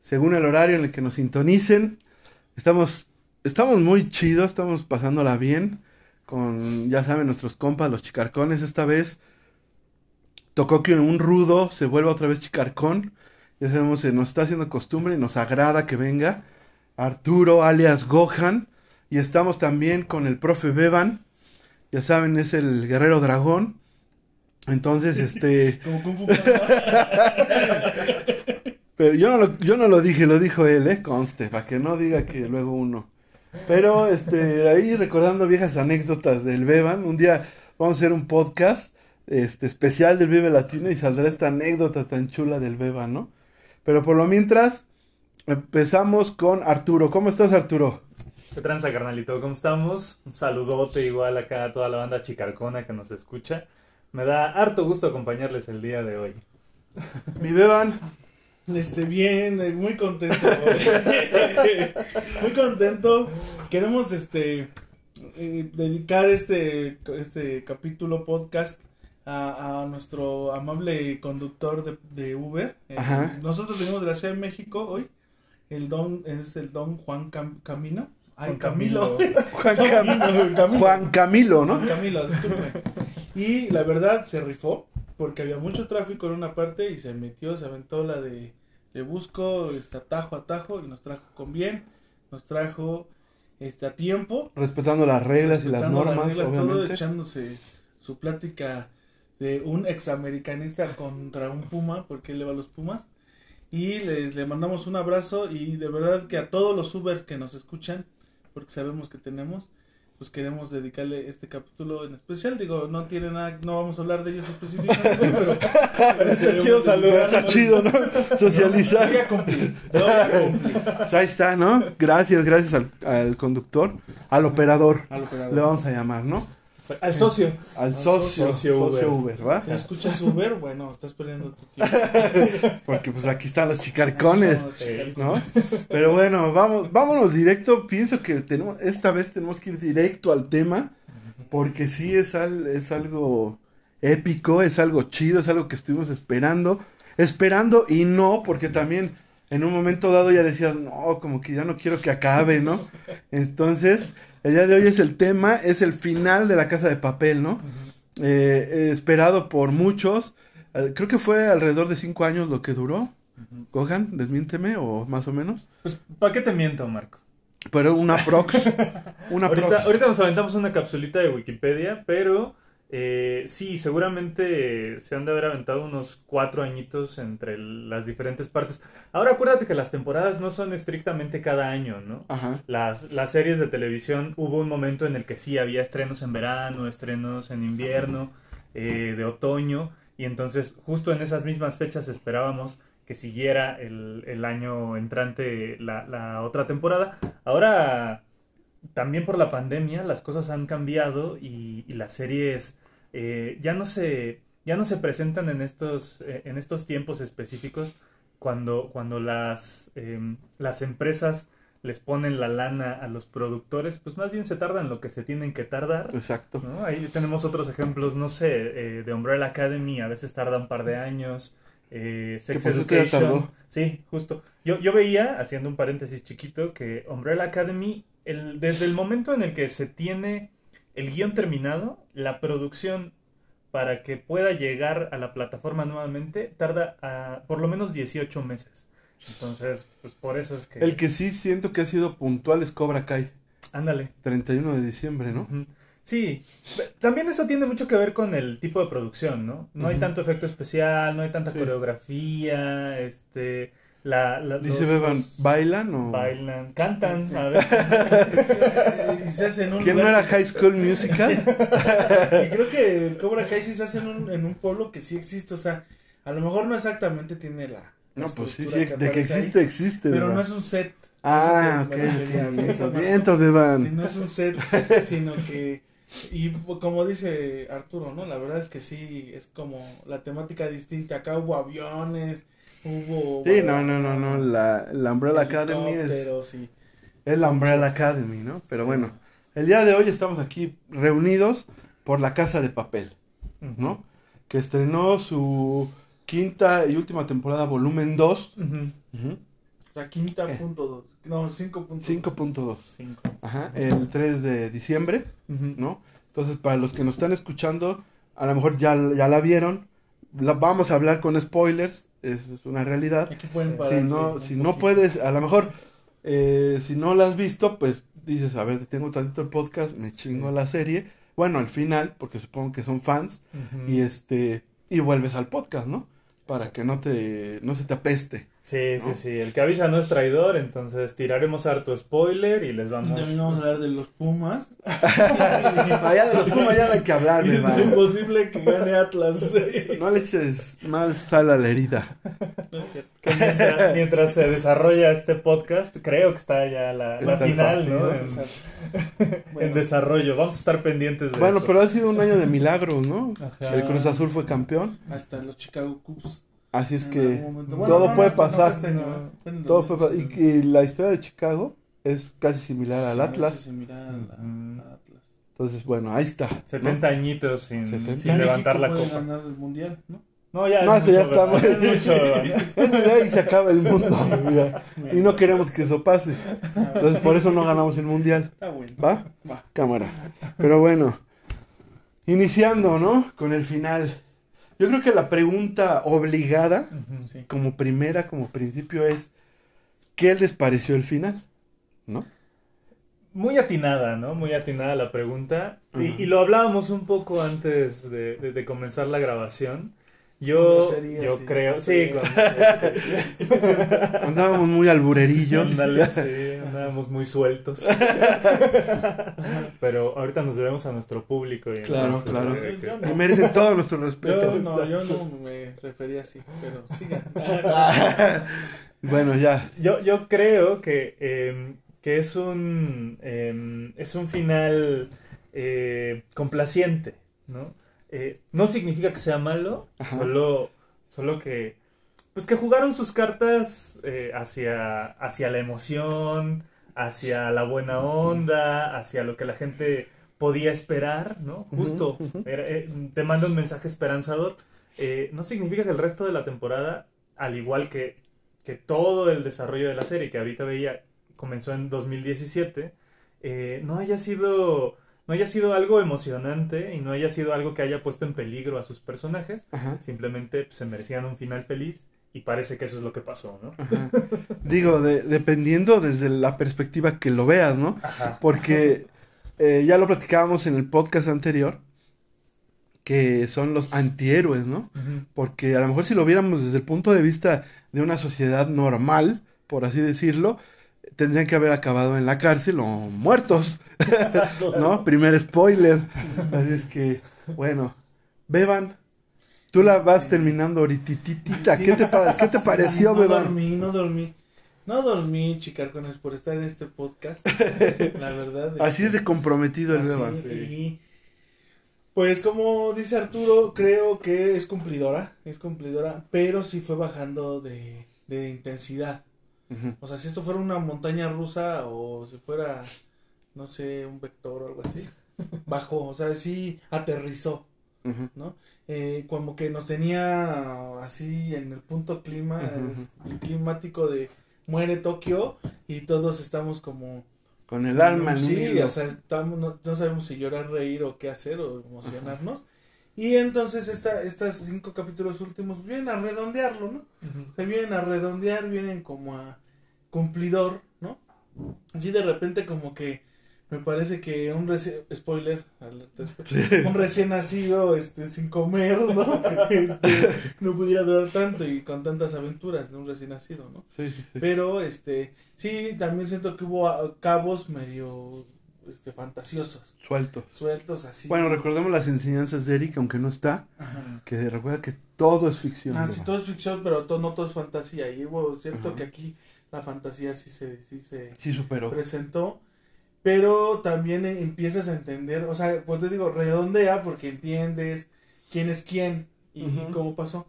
según el horario en el que nos sintonicen. Estamos, estamos muy chidos, estamos pasándola bien con, ya saben, nuestros compas, los chicarcones. Esta vez tocó que un rudo se vuelva otra vez chicarcón. Ya sabemos, se nos está haciendo costumbre y nos agrada que venga. Arturo, alias Gohan. Y estamos también con el profe Beban. Ya saben, es el guerrero dragón. Entonces, este. Como Kung Fu Pero yo no, lo, yo no lo dije, lo dijo él, ¿eh? Conste, para que no diga que luego uno. Pero, este, ahí recordando viejas anécdotas del Beban, un día vamos a hacer un podcast este, especial del Vive Latino y saldrá esta anécdota tan chula del Beban, ¿no? Pero por lo mientras, empezamos con Arturo. ¿Cómo estás, Arturo? ¿Qué tranza, carnalito? ¿Cómo estamos? Un saludote igual acá a toda la banda chicarcona que nos escucha. Me da harto gusto acompañarles el día de hoy. Mi Beban. Este, bien, eh, muy contento. muy contento. Queremos, este, eh, dedicar este, este capítulo podcast a, a nuestro amable conductor de, de Uber. Eh, nosotros venimos de la Ciudad de México hoy. El don es el don Juan Cam- Camino. Ay, Juan Camilo. Camilo. Juan, Cam- Camilo. Juan Camilo, ¿no? Juan Camilo, disculpe. Y la verdad se rifó porque había mucho tráfico en una parte y se metió, se aventó la de le busco este atajo atajo y nos trajo con bien, nos trajo este a tiempo, Respetando las reglas y las normas, reglas, todo obviamente. echándose su plática de un examericanista contra un puma, porque él le va a los pumas. Y les le mandamos un abrazo y de verdad que a todos los Uber que nos escuchan, porque sabemos que tenemos, pues queremos dedicarle este capítulo en especial. Digo, no tiene nada, no vamos a hablar de ellos específicamente, pero, pero Está chido saludar. Está chido, ¿no? Socializar. Voy a cumplir, lo voy a cumplir. Pues ahí está, ¿no? Gracias, gracias al, al conductor, al operador, Al operador. le vamos a llamar, ¿no? Al socio. Al socio, socio socio Uber. Uber, ¿va? Si escuchas Uber, bueno, estás perdiendo tu tiempo. Porque pues aquí están los chicarcones, No. Pero bueno, vamos, vámonos directo. Pienso que tenemos, esta vez tenemos que ir directo al tema, porque sí es, al- es algo épico, es algo chido, es algo que estuvimos esperando, esperando y no, porque también en un momento dado ya decías, no, como que ya no quiero que acabe, ¿no? Entonces, el día de hoy es el tema, es el final de la casa de papel, ¿no? Eh, eh, esperado por muchos. Eh, creo que fue alrededor de cinco años lo que duró. Gohan, desmiénteme, o más o menos. Pues, ¿para qué te miento, Marco? Pero una prox. Una Ahorita, prox. ahorita nos aventamos una capsulita de Wikipedia, pero eh, sí, seguramente se han de haber aventado unos cuatro añitos entre las diferentes partes. Ahora acuérdate que las temporadas no son estrictamente cada año, ¿no? Ajá. Las, las series de televisión hubo un momento en el que sí había estrenos en verano, estrenos en invierno, eh, de otoño, y entonces justo en esas mismas fechas esperábamos que siguiera el, el año entrante la, la otra temporada. Ahora, también por la pandemia, las cosas han cambiado y, y las series eh, ya no se ya no se presentan en estos eh, en estos tiempos específicos cuando cuando las em, las empresas les ponen la lana a los productores, pues más bien se tardan lo que se tienen que tardar. Exacto. ¿no? Ahí tenemos otros ejemplos, no sé, eh, de Umbrella Academy, a veces tarda un par de años. Eh, Sex Education. tardó. Sí, justo. Yo, yo veía, haciendo un paréntesis chiquito, que Umbrella Academy, el, desde el momento en el que se tiene el guion terminado, la producción para que pueda llegar a la plataforma nuevamente tarda ah, por lo menos 18 meses. Entonces, pues por eso es que... El que sí siento que ha sido puntual es Cobra Kai. Ándale. 31 de diciembre, ¿no? Sí, también eso tiene mucho que ver con el tipo de producción, ¿no? No hay tanto efecto especial, no hay tanta Sí. coreografía, este, la, la- Dice los- Beban, ¿bailan o...? bailan, cantan, Este. a ver. Y se hace en un ¿Quién no era High School Musical? Y creo que el Cobra Kai sí se hace en un, en un pueblo que sí existe, o sea, a lo mejor no exactamente tiene la, la No, pues sí, sí, estructura de que aparece ahí. existe, existe. Pero Beban. no es un set. Ah, ok, que No, vientos, Sí, Beban. no es un set, sino que, y como dice Arturo, ¿no? La verdad es que sí, es como la temática distinta. Acá hubo aviones, hubo... Sí, no, no, no, no, la, la Umbrella Academy es, helicópteros, sí. es la Umbrella Academy, ¿no? Pero bueno, el día de hoy estamos aquí reunidos por La Casa de Papel, ¿no? Que estrenó su quinta y última temporada, volumen 2. Ujú. Ujú. O sea, quinta Eh. punto dos. No, cinco punto dos. 5.2. Cinco. Ajá, el 3 de diciembre. ¿no? Entonces, para los que nos están escuchando, a lo mejor ya, ya la vieron. La, vamos a hablar con spoilers, es, es una realidad. Si no, si no puedes, a lo mejor, eh, si no la has visto, pues dices, a ver, tengo tantito el podcast, me chingo la serie. Bueno, al final, porque supongo que son fans, y este, y vuelves al podcast, ¿no? Para que no te, no se te apeste. Sí, ¿no? sí, sí. El que avisa no es traidor, entonces tiraremos harto spoiler y les vamos. También vamos a hablar de los Pumas. Allá de los Pumas ya no hay que hablar, Y es imposible que gane Atlas. No le eches más sal a la herida. No es cierto. Que mientras, mientras se desarrolla este podcast, creo que está ya la, la Está final, ¿no? En, Bueno, desarrollo. Vamos a estar pendientes de Bueno, eso. pero ha sido un año de milagros, ¿no? Ajá. El Cruz Azul fue campeón, hasta los Chicago Cubs. Así es en que todo puede no, pasar. No. Todo puede y, 2019. y la historia de Chicago es casi similar al Atlas. similar al- Atlas. Entonces, bueno, ahí está. ¿no? 70 añitos sin, 70. sin Sí, levantar la copa. ganar el mundial, ¿no? No, ya, No, es eso ya mucho, está Es mucho, ahí se acaba el mundo. ya. Y no queremos que eso pase. Entonces, por eso no ganamos el mundial. Está bueno. ¿Va? Va. Cámara. Pero bueno, iniciando, ¿no? Con el final. Yo creo que la pregunta obligada. Sí. como primera, como principio, es: ¿qué les pareció el final? ¿No? Muy atinada, ¿no? Muy atinada la pregunta. Y, lo hablábamos un poco antes de, de- de comenzar la grabación. Yo, groserías, yo sí, creo, sí, con, Andábamos muy alburerillos. Ándale, sí, andábamos muy sueltos. Pero ahorita nos debemos a nuestro público. Y Claro, claro. que- Yo Y merecen todo nuestro respeto. Yo no, yo no me refería así, pero sigan. Bueno, ya. Yo, yo creo que, eh, que es un eh, es un final eh, complaciente, ¿no? Eh, no significa que sea malo, Ajá. solo, solo que pues que jugaron sus cartas eh, hacia, hacia la emoción, hacia la buena onda, hacia lo que la gente podía esperar, ¿no? Justo, era- eh, te manda un mensaje esperanzador. Eh, no significa que el resto de la temporada, al igual que, que todo el desarrollo de la serie que ahorita veía comenzó en 2017, eh, no haya sido no haya sido algo emocionante y no haya sido algo que haya puesto en peligro a sus personajes, Ajá. simplemente pues, se merecían un final feliz y parece que eso es lo que pasó, ¿no? Ajá. Digo, de- dependiendo desde la perspectiva que lo veas, ¿no? Ajá. Porque eh, ya lo platicábamos en el podcast anterior, que son los antihéroes, ¿no? Porque a lo mejor si lo viéramos desde el punto de vista de una sociedad normal, por así decirlo, tendrían que haber acabado en la cárcel o muertos, ¿no? Primer spoiler. Así es que, bueno, Beban, tú la vas terminando ahorititita. ¿Qué te, ¿qué te pareció, no Beban? dormí, no dormí. No dormí, chicarcones, por estar en este podcast. La verdad. Así es de comprometido el Beban. y, pues como dice Arturo, creo que es cumplidora, es cumplidora, pero sí fue bajando de, de intensidad. O sea, si esto fuera una montaña rusa o si fuera, no sé, un vector o algo así, bajó, o sea, sí aterrizó. ¿no? Eh, como que nos tenía así en el punto clima, climático de muere Tokio y todos estamos como Con el alma en un sí, o sea, estamos, no, no sabemos si llorar, reír o qué hacer o emocionarnos. Y entonces esta, estos cinco capítulos últimos vienen a redondearlo, ¿no? Se vienen a redondear, vienen como a cumplidor, ¿no? Así de repente como que me parece que un recién, spoiler, un recién nacido, este, sin comer, ¿no? Este, no pudiera durar tanto y con tantas aventuras de un recién nacido, ¿no? Sí, sí. Pero, este, sí, también siento que hubo ah, cabos medio este, fantasiosos, Suelto. sueltos así. Bueno, recordemos las enseñanzas de Eric, aunque no está, Ajá. que recuerda que todo es ficción. Ah, sí, todo es ficción, pero to- no todo es fantasía. Y hubo cierto Ajá. que aquí la fantasía sí se, sí se Sí superó. presentó. Pero también eh, empiezas a entender, o sea, pues te digo, redondea porque entiendes quién es quién y, cómo pasó.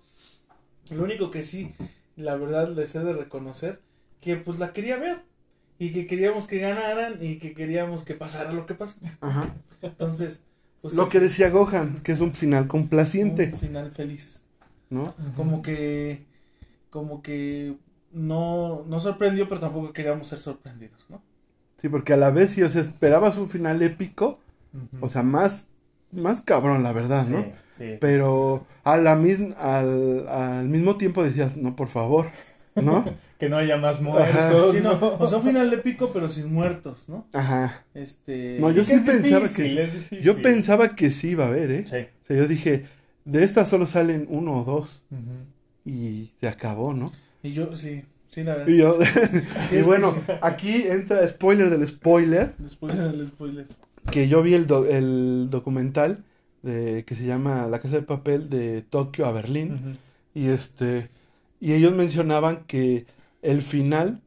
Lo único que sí, la verdad, les he de reconocer que pues la quería ver y que queríamos que ganaran y que queríamos que pasara lo que pasó. Ajá. Entonces, pues Lo es que decía Gohan, que es un final complaciente, un final feliz. ¿no? Como que, como que no, no sorprendió, pero tampoco queríamos ser sorprendidos, ¿no? Sí, porque a la vez si os esperabas un final épico, o sea, más, más cabrón, la verdad, ¿no? Sí. Pero a la misma, al, al mismo tiempo decías, no, por favor, ¿no? Que no haya más muertos. Sí, o sea, un final épico, pero sin muertos, ¿no? Ajá. Este. No, yo sí pensaba difícil, que-. Yo pensaba que sí iba a haber, ¿eh? Sí. O sea, yo dije, de estas solo salen uno o dos y se acabó, ¿no? Y yo, sí, sí, la verdad. Y yo, y es bueno, aquí entra spoiler del spoiler, Después del spoiler. que yo vi el, do- el documental de, que se llama La Casa de Papel de Tokio a Berlín. Y este y ellos mencionaban que el final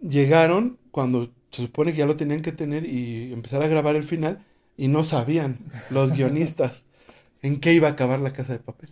llegaron cuando se supone que ya lo tenían que tener y empezar a grabar el final y no sabían los guionistas en qué iba a acabar la casa de papel.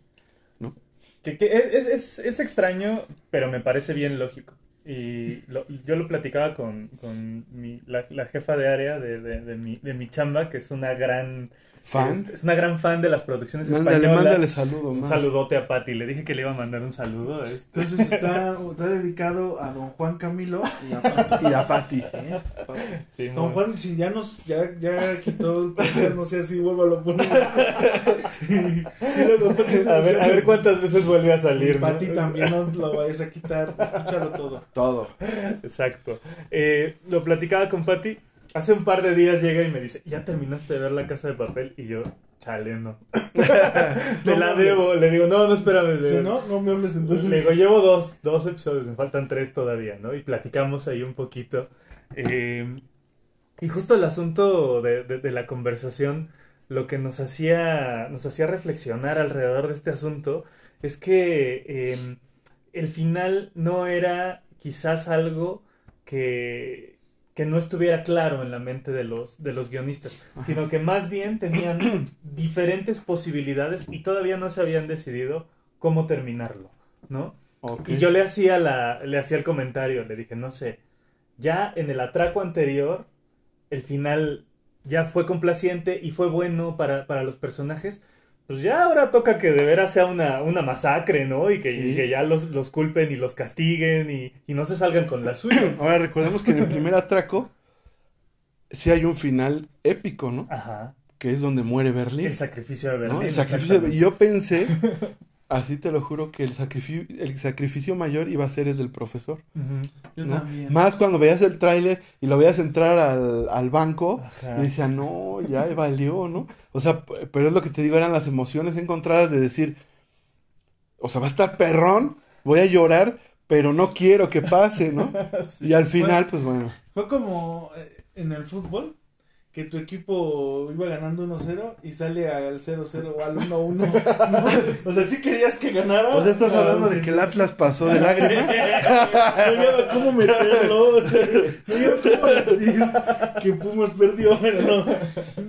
Que, que es, es, es extraño, pero me parece bien lógico. Y lo- yo lo platicaba con, con mi- la, la jefa de área de, de, de mi, de mi chamba, que es una gran Fan. es, es una gran fan de las producciones Mándale, españolas. mándale saludo, un saludote a Patti. Le dije que le iba a mandar un saludo. este. Entonces está, está dedicado a don Juan Camilo y a Pati. Y a Pati. ¿eh? Sí, Don muy- Juan, si ya nos, ya, ya quitó el podcast, no sé si vuelvo a lo poner. Pati A ver, a ver cuántas veces vuelve a salir. ¿no? Pati también no lo vayas a quitar, escúchalo todo. Todo. Exacto. Eh, lo platicaba con Patti. Hace un par de días llega y me dice, ¿ya terminaste de ver la casa de papel? Y yo, chale, no. Te No la debo. Le digo, no, no, espérame. Si no, no me hables entonces. Le digo, llevo dos, dos episodios, me faltan tres todavía, ¿no? Y platicamos ahí un poquito. Eh, y justo el asunto de, de- de la conversación, lo que nos hacía, nos hacía reflexionar alrededor de este asunto es que eh, el final no era quizás algo que, que no estuviera claro en la mente de los, de los guionistas, sino que más bien tenían diferentes posibilidades y todavía no se habían decidido cómo terminarlo, ¿no? Y yo le hacía, la, le hacía el comentario, le dije, no sé, ya en el atraco anterior, el final ya fue complaciente y fue bueno para, para los personajes, pues ya ahora toca que de veras sea una, una masacre, ¿no? Y que, Sí. y que ya los, los culpen y los castiguen y, y no se salgan con la suya. Ahora recordemos que en el primer atraco sí hay un final épico, ¿no? Ajá. Que es donde muere Berlín. El sacrificio de ¿no? Berlín. El sacrificio de- yo pensé, así te lo juro, que el sacrificio, el sacrificio mayor iba a ser el del profesor. Yo ¿no? también. Más cuando veías el tráiler y lo veías entrar al, al banco Ajá. y decía, no, ya valió, ¿no? O sea, pero es lo que te digo, eran las emociones encontradas de decir, o sea, va a estar perrón, voy a llorar, pero no quiero que pase, ¿no? Sí. Y al final, pues bueno, Fue como eh, en el fútbol, que tu equipo iba ganando 1-0 y sale al 0-0 o al 1-1. ¿no? O sea, si querías que ganara. o sea, estás hablando de que el Atlas pasó de lágrimas. No cómo meterlo, o sea, no cómo decir que Pumas perdió, pero no.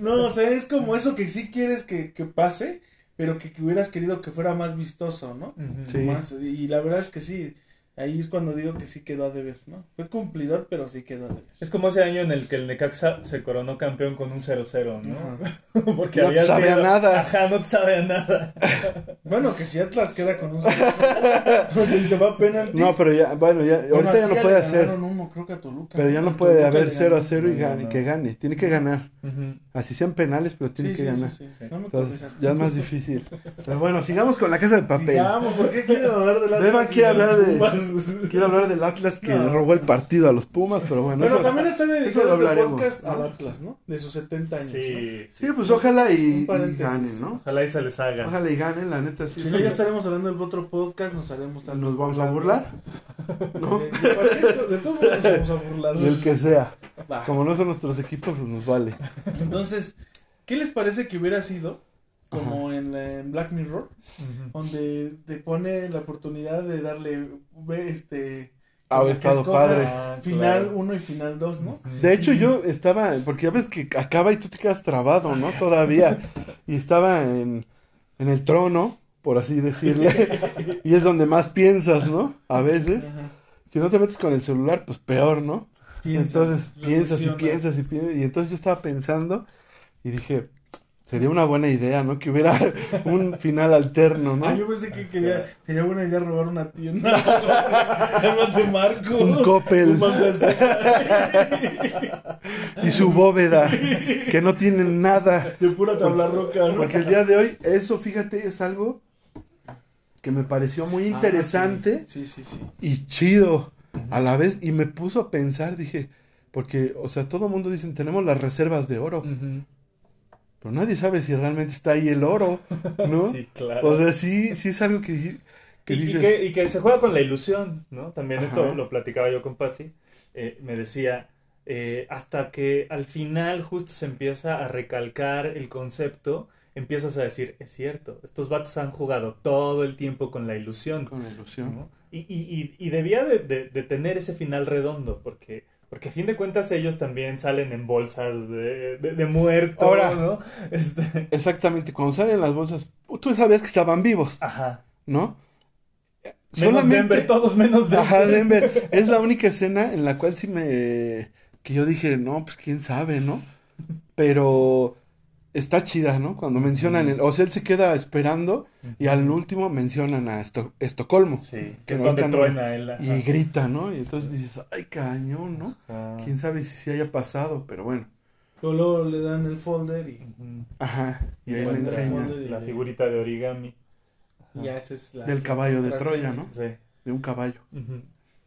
No, o sea, es como eso que sí quieres que, que pase, pero que, que hubieras querido que fuera más vistoso, ¿no? Sí. Más- y la verdad es que sí, ahí es cuando digo que sí quedó a deber, ¿no? Fue cumplidor, pero sí quedó a deber. Es como ese año en el que el Necaxa se coronó campeón con un 0-0, ¿no? Porque No te había sabe a sido- nada. Ajá, no te sabe a nada. Bueno, que si Atlas queda con un 0 o sea, se va a penalti. No, pero ya, bueno, ya, Bueno, ahorita ya no puede hacer. uno, creo que a Toluca. Pero ya no puede Toluca haber le 0 a ganaron. 0 y gane, que gane. Tiene que ganar. Ujú. Así sean penales, pero tiene Sí, que sí, ganar. sí, sí. No Entonces, ya es más difícil. Pero bueno, sigamos con la casa de papel. Sigamos, ¿por qué quieren hablar del Atlas? Beba quiere del hablar de-? Quiero hablar del Atlas que No. robó el partido a los Pumas, pero bueno. Eso- también está dedicado lo este podcast ¿no? al Atlas, ¿no? De sus 70 años. ¿no? Sí. Sí, pues ojalá y, y ganen, ¿no? Ojalá y se les haga. Ojalá y ganen, la neta sí. Si no, ya estaremos hablando del otro podcast, nos haremos tal ¿Nos vamos a burlar? ¿no? De, de de todo mundo nos vamos a burlar. Del que sea. Como no son nuestros equipos, pues nos vale. Entonces, ¿qué les parece que hubiera sido como en, la- en Black Mirror, donde te pone la oportunidad de darle este Ah, que estado padre. Ah, final claro. 1 y final 2, ¿no? De hecho, yo estaba, porque ya ves que acaba y tú te quedas trabado, ¿no? Todavía. Y estaba en, en el trono, por así decirle. Y es donde más piensas, ¿no? A veces. Ajá. Si no te metes con el celular, pues peor, ¿no? Piensas, entonces piensas y piensas y piensas. Y entonces yo estaba pensando y dije, sería una buena idea, ¿no? Que hubiera un final alterno, ¿no? Ah, yo pensé que quería, sería buena idea robar una tienda. Llámate Marco. Un Coppel. Un. Y su bóveda, que no tiene nada. De pura tabla roca, ¿no? Porque el día de hoy, eso, fíjate, es algo que me pareció muy interesante Ah, sí, sí, sí. sí. y chido a la vez. Y me puso a pensar, dije, porque, o sea, todo el mundo dice, tenemos las reservas de oro, Ujú. Pero nadie sabe si realmente está ahí el oro, ¿no? Sí, claro. O sea, sí, sí es algo que, que y, y dices, que, y que se juega con la ilusión, ¿no? También Ajá. esto lo platicaba yo con Patty. eh, me decía, eh, hasta que al final justo se empieza a recalcar el concepto, empiezas a decir, es cierto, estos vatos han jugado todo el tiempo con la ilusión. con la ilusión. ¿no? Y, y, y, y debía de, de- de tener ese final redondo, porque, porque a fin de cuentas ellos también salen en bolsas de, de, de muerto, Ahora. ¿no? Este, Exactamente, cuando salen las bolsas, tú sabías que estaban vivos, ajá. ¿no? Menos Denver, todos menos Denver. Ajá, Denver. Es la única escena en la cual sí me... Que yo dije, no, pues quién sabe, ¿no? Pero está chida, ¿no? Cuando mencionan, el... o sea, él se queda esperando y al último mencionan a Esto- Estocolmo. Sí, Que es donde truena él. ajá. Y grita, ¿no? Y entonces dices, ay, cañón, ¿no? Ajá. Quién sabe si se haya pasado, pero bueno. Pero luego le dan el folder y. Ajá. Y ahí le Encuentra enseña La figurita de origami. y ya esa es la del caballo de. Troya, ¿no? Sí. De un caballo.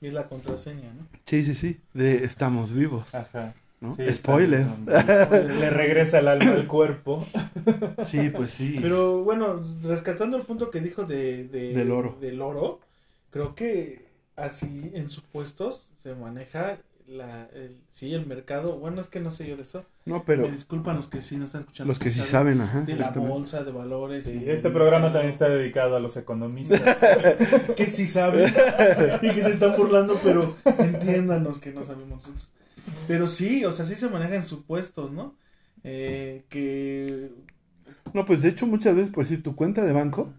Y es la contraseña, ¿no? Sí, sí, sí. De estamos vivos, Ajá. ¿No? Sí, Spoiler. Le regresa el alma al cuerpo. Sí, pues sí. Pero bueno, rescatando el punto que dijo de, de- Del oro. del oro, creo que así en supuestos se maneja la, el, sí, el mercado. Bueno, es que no sé yo de eso. No, pero Me disculpan los que sí nos están escuchando. los que sí saben, ajá. De la bolsa de valores. Sí, y- este programa también está dedicado a los economistas. Que sí saben y que se están burlando, pero entiéndanos que no sabemos nosotros. Pero sí, o sea, sí se maneja en supuestos, ¿no? Eh, que No, pues de hecho muchas veces, por decir, tu cuenta de banco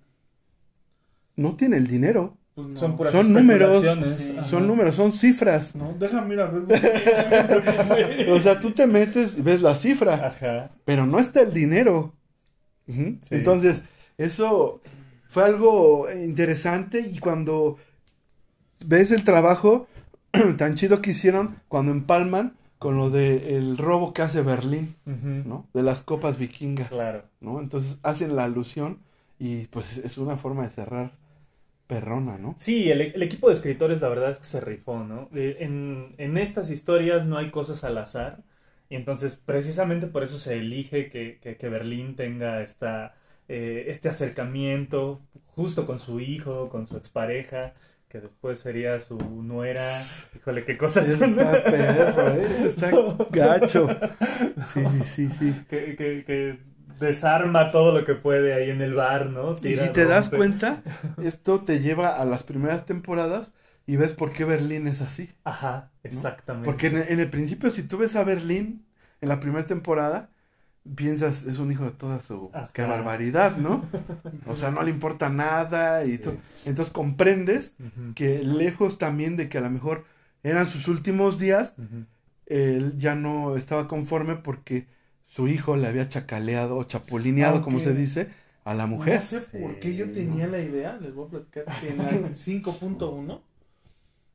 no tiene el dinero. pues, no. Son puras Son números, sí. Son números, son cifras. No, déjame ir a ver. O sea, tú te metes y ves la cifra, Ajá. pero no está el dinero. Sí. Entonces, eso fue algo interesante y cuando ves el trabajo tan chido que hicieron cuando empalman con lo de el robo que hace Berlín. ¿no? De las copas vikingas. Claro. ¿no? Entonces hacen la alusión y pues es una forma de cerrar perrona, ¿no? Sí, el, el equipo de escritores la verdad es que se rifó, ¿no? De- en, en estas historias no hay cosas al azar y entonces precisamente por eso se elige que, que, que Berlín tenga esta, eh, este acercamiento justo con su hijo, con su expareja, que después sería su nuera. Híjole, qué cosa está perro, ¿eh? Está gacho. Sí, sí, sí, sí. que, que- que desarma todo lo que puede ahí en el bar, ¿no? Y si te das cuenta, esto te lleva a las primeras temporadas y ves por qué Berlín es así. Ajá, exactamente. Porque en, en el principio, si tú ves a Berlín en la primera temporada, piensas, es un hijo de toda su... Ajá. ¡Qué barbaridad, ¿no? O sea, no le importa nada y tú... Entonces comprendes que lejos también de que a lo mejor eran sus últimos días, él ya no estaba conforme porque su hijo le había chacaleado o chapulineado, como se dice, a la mujer. No sé por qué yo tenía la idea, les voy a platicar, que en la 5.1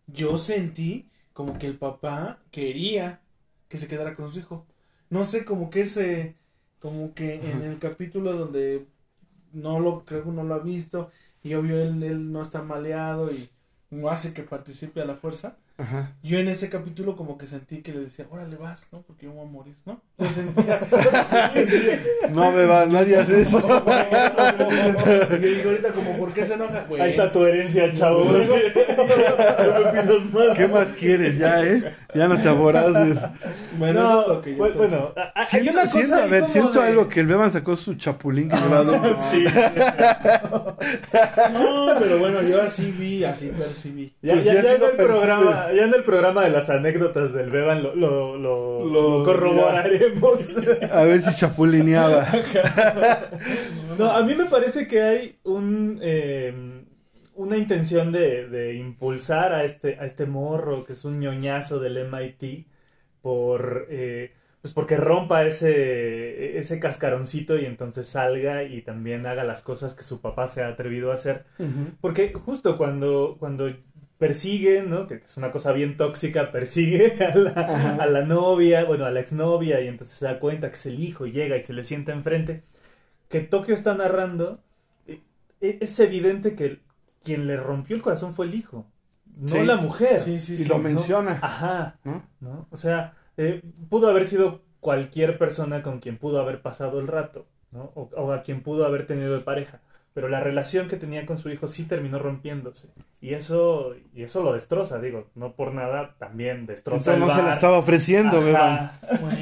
yo sentí como que el papá quería que se quedara con su hijo. No sé, como que ese, como que en el capítulo donde no lo, creo que no lo ha visto y obvio él, él no está maleado y no hace que participe a la fuerza. Ajá. Yo en ese capítulo como que sentí que le decía, órale vas, ¿no? Porque yo voy a morir, ¿no? Yo sentía, No beba, nadie hace eso. y digo ahorita como, ¿por qué se enoja? Güey, Ahí está tu herencia, chavo. No me pidas más. ¿Qué más quieres ya, eh? Ya no te aboraces. Bueno, eso es lo que yo bueno, bueno, a- a- hay Siento, una cosa siento, a ver, siento de- algo que el Beban sacó su chapulín adentro. Sí. No, pero bueno, yo así vi, así percibí. Ya, Pues ya- ya ya sí en lo el percibe. programa, ya en el programa de las anécdotas del Beban lo, lo, lo- Lo- lo corroboraremos. A ver si chapulineaba. No, a mí me parece que hay un eh, una intención de, de impulsar a este, a este morro que es un ñoñazo del MIT por eh, pues porque rompa ese, ese cascaroncito y entonces salga y también haga las cosas que su papá se ha atrevido a hacer. Porque justo cuando, cuando persigue, ¿no? Que es una cosa bien tóxica, persigue a la, a la novia, bueno, a la exnovia, y entonces se da cuenta que es el hijo, y llega y se le sienta enfrente. Que Tokio está narrando, eh, eh, es evidente que quien le rompió el corazón fue el hijo, no Sí. la mujer. Sí, sí, Y sí. lo ¿no? menciona. Ajá, ¿no? ¿no? O sea, eh, pudo haber sido cualquier persona con quien pudo haber pasado el rato, ¿no? O, o a quien pudo haber tenido de pareja. Pero la relación que tenía con su hijo sí terminó rompiéndose. Y eso, y eso lo destroza, digo, no por nada, también destroza Entonces el no se la bar. estaba ofreciendo, Ajá. Bueno,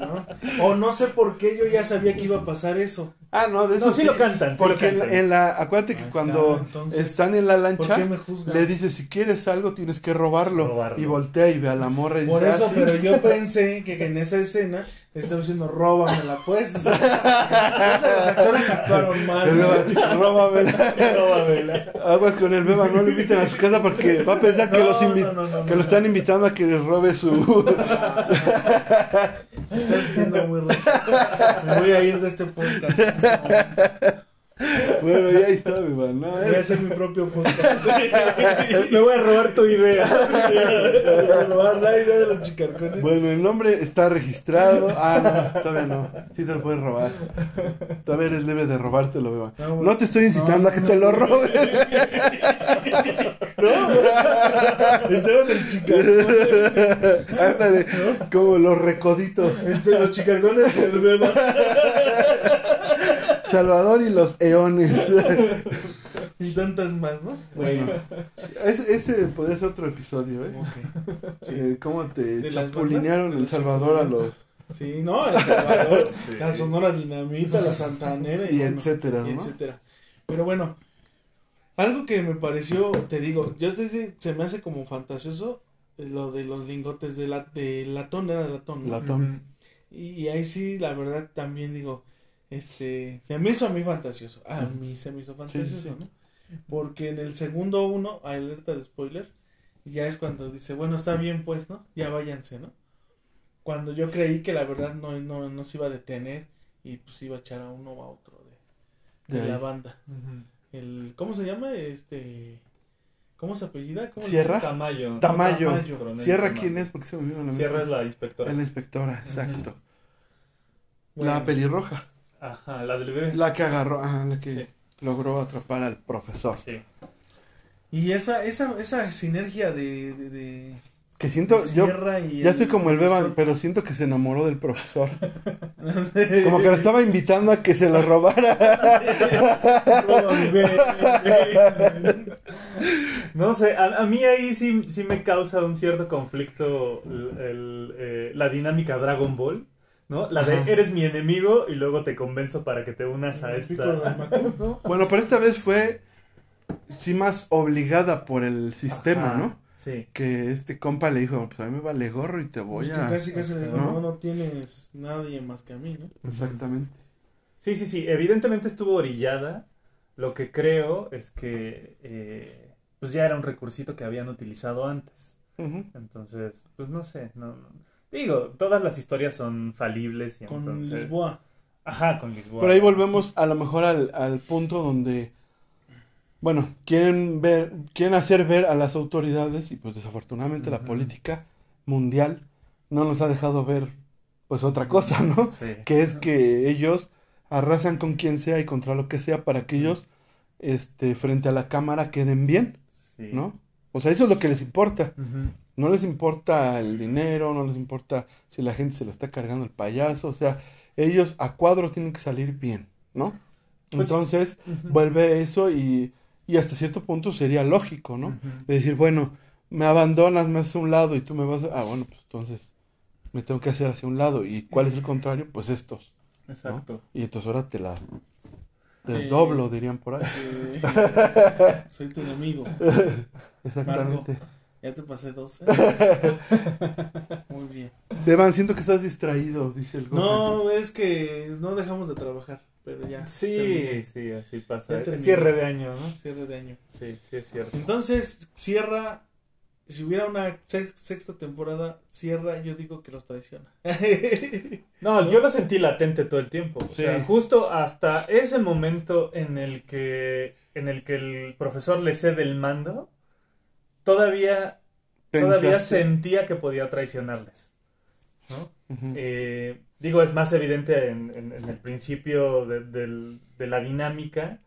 ¿no? O no sé por qué yo ya sabía que iba a pasar eso. Ah, no, de eso No, sí lo cantan, sí Porque lo en, cantan. en la, acuérdate que cuando entonces, están en la ¿Por lancha, qué me juzgan? le dice, si quieres algo, tienes que robarlo. Robarlo. Y voltea y ve a la morra y Por dice, eso, "Ah, sí". pero yo pensé que en esa escena estaba diciendo, róbamela, pues. O sea, los actores actuaron mal. El ¿no? "Róbamela". Róbamela. Aguas con el Beba, no lo inviten a su casa porque va a pensar que, No, los invi- no, no, no, que no. lo están invitando a que les robe su... Estás siendo muy raro. Me voy a ir de este podcast. en bueno, ya está, Beba, ¿no? Voy a hacer mi propio podcast. Me voy a robar tu idea. Voy a robar la idea de los chicarcones. Bueno, el nombre está registrado. Ah, no, todavía no. Sí te lo puedes robar. Todavía eres libre de robártelo, Beba. No, bueno. No te estoy incitando No, a que te lo no. robes. Esteban el chicarcón. Ándale, como los recoditos. Este, los chicarcones del beba. Salvador y los eones. Y tantas más, ¿no? Bueno, ese, ese podría ser otro episodio, ¿eh? Ok. Eh, ¿Cómo te ¿De las chapulinearon? El Salvador a los... Sí, no, El Salvador, Sí. la Sonora Dinamita, la Santanera Y bueno, etcétera, y ¿no? etcétera. Pero bueno, algo que me pareció, te digo, yo desde, se me hace como fantasioso eh, lo de los lingotes de, la, de latón, era de latón, ¿no? Latón. Y, y ahí sí, la verdad, también digo, este, se me hizo a mí fantasioso, a mí se me hizo fantasioso, sí. ¿no? Porque en el segundo uno, alerta de spoiler, ya es cuando dice, bueno, está bien pues, ¿no? Ya váyanse, ¿no? Cuando yo creí que la verdad no, no, no se iba a detener y pues iba a echar a uno o a otro de, de De la banda. El, ¿Cómo se llama? Este, ¿cómo se apellida? ¿Cómo le- Sierra. Tamayo. Tamayo. Tamayo. Coronel Sierra, Tamayo. ¿quién es? Porque se me la Sierra es la inspectora. La inspectora, exacto. Bueno, La pelirroja. Ajá, la del bebé. La que agarró, ajá, la que Sí. logró atrapar al profesor. Sí. Y esa, esa, esa sinergia de, de, de- Que siento, yo ya estoy como el Beban, pero siento que se enamoró del profesor. Como que lo estaba invitando a que se lo robara. No sé, a, a mí ahí sí, sí me causa un cierto conflicto el- el, eh, la dinámica Dragon Ball, ¿no? La de Ajá. eres mi enemigo y luego te convenzo para que te unas a esta... Bueno, pero esta vez fue sí más obligada por el sistema, Ajá, ¿no? Sí. Que este compa le dijo, pues a mí me vale gorro y te voy Pues que a... casi casi le digo, ¿no? no, no tienes nadie más que a mí, ¿no? Exactamente. Sí, sí, sí, evidentemente estuvo orillada. Lo que creo es que eh, pues ya era un recursito que habían utilizado antes. Entonces, pues no sé, no, no- Digo, todas las historias son falibles y Con entonces... Lisboa. Ajá, con Lisboa. Por ahí volvemos a lo mejor al, al punto donde, bueno, quieren ver, quieren hacer ver a las autoridades y pues desafortunadamente la política mundial no nos ha dejado ver pues otra cosa, ¿no? Sí. Que es que ellos arrasan con quien sea y contra lo que sea para que ellos este, frente a la cámara queden bien, Sí. ¿no? O sea, eso es lo que les importa. No les importa el dinero, no les importa si la gente se lo está cargando el payaso, o sea, ellos a cuadro tienen que salir bien, ¿no? Pues, Entonces, vuelve eso y, y hasta cierto punto sería lógico, ¿no? De decir, bueno, me abandonas, me haces a un lado y tú me vas a... Ah, bueno, pues entonces me tengo que hacer hacia un lado. ¿Y cuál es el contrario? Pues estos. ¿no? Exacto. Y entonces ahora te la... Te Eh, doblo, dirían por ahí. Eh, soy tu enemigo. Exactamente. Ya te pasé dos. ¿eh? Muy bien. Devan, siento que estás distraído, dice el Gohan. No, es que no dejamos de trabajar, pero ya. Sí, terminé. sí, así pasa. Cierre de año, ¿no? Cierre de año. Sí, sí es cierto. Entonces, cierra. Si hubiera una sex- sexta temporada, cierra, yo digo que los traiciona. No, yo lo sentí latente todo el tiempo. O Sí. sea, justo hasta ese momento en el que en el que el profesor le cede el mando, todavía todavía sentía que podía traicionarles. ¿no? Eh, digo, es más evidente en, en- en el principio de, de la dinámica.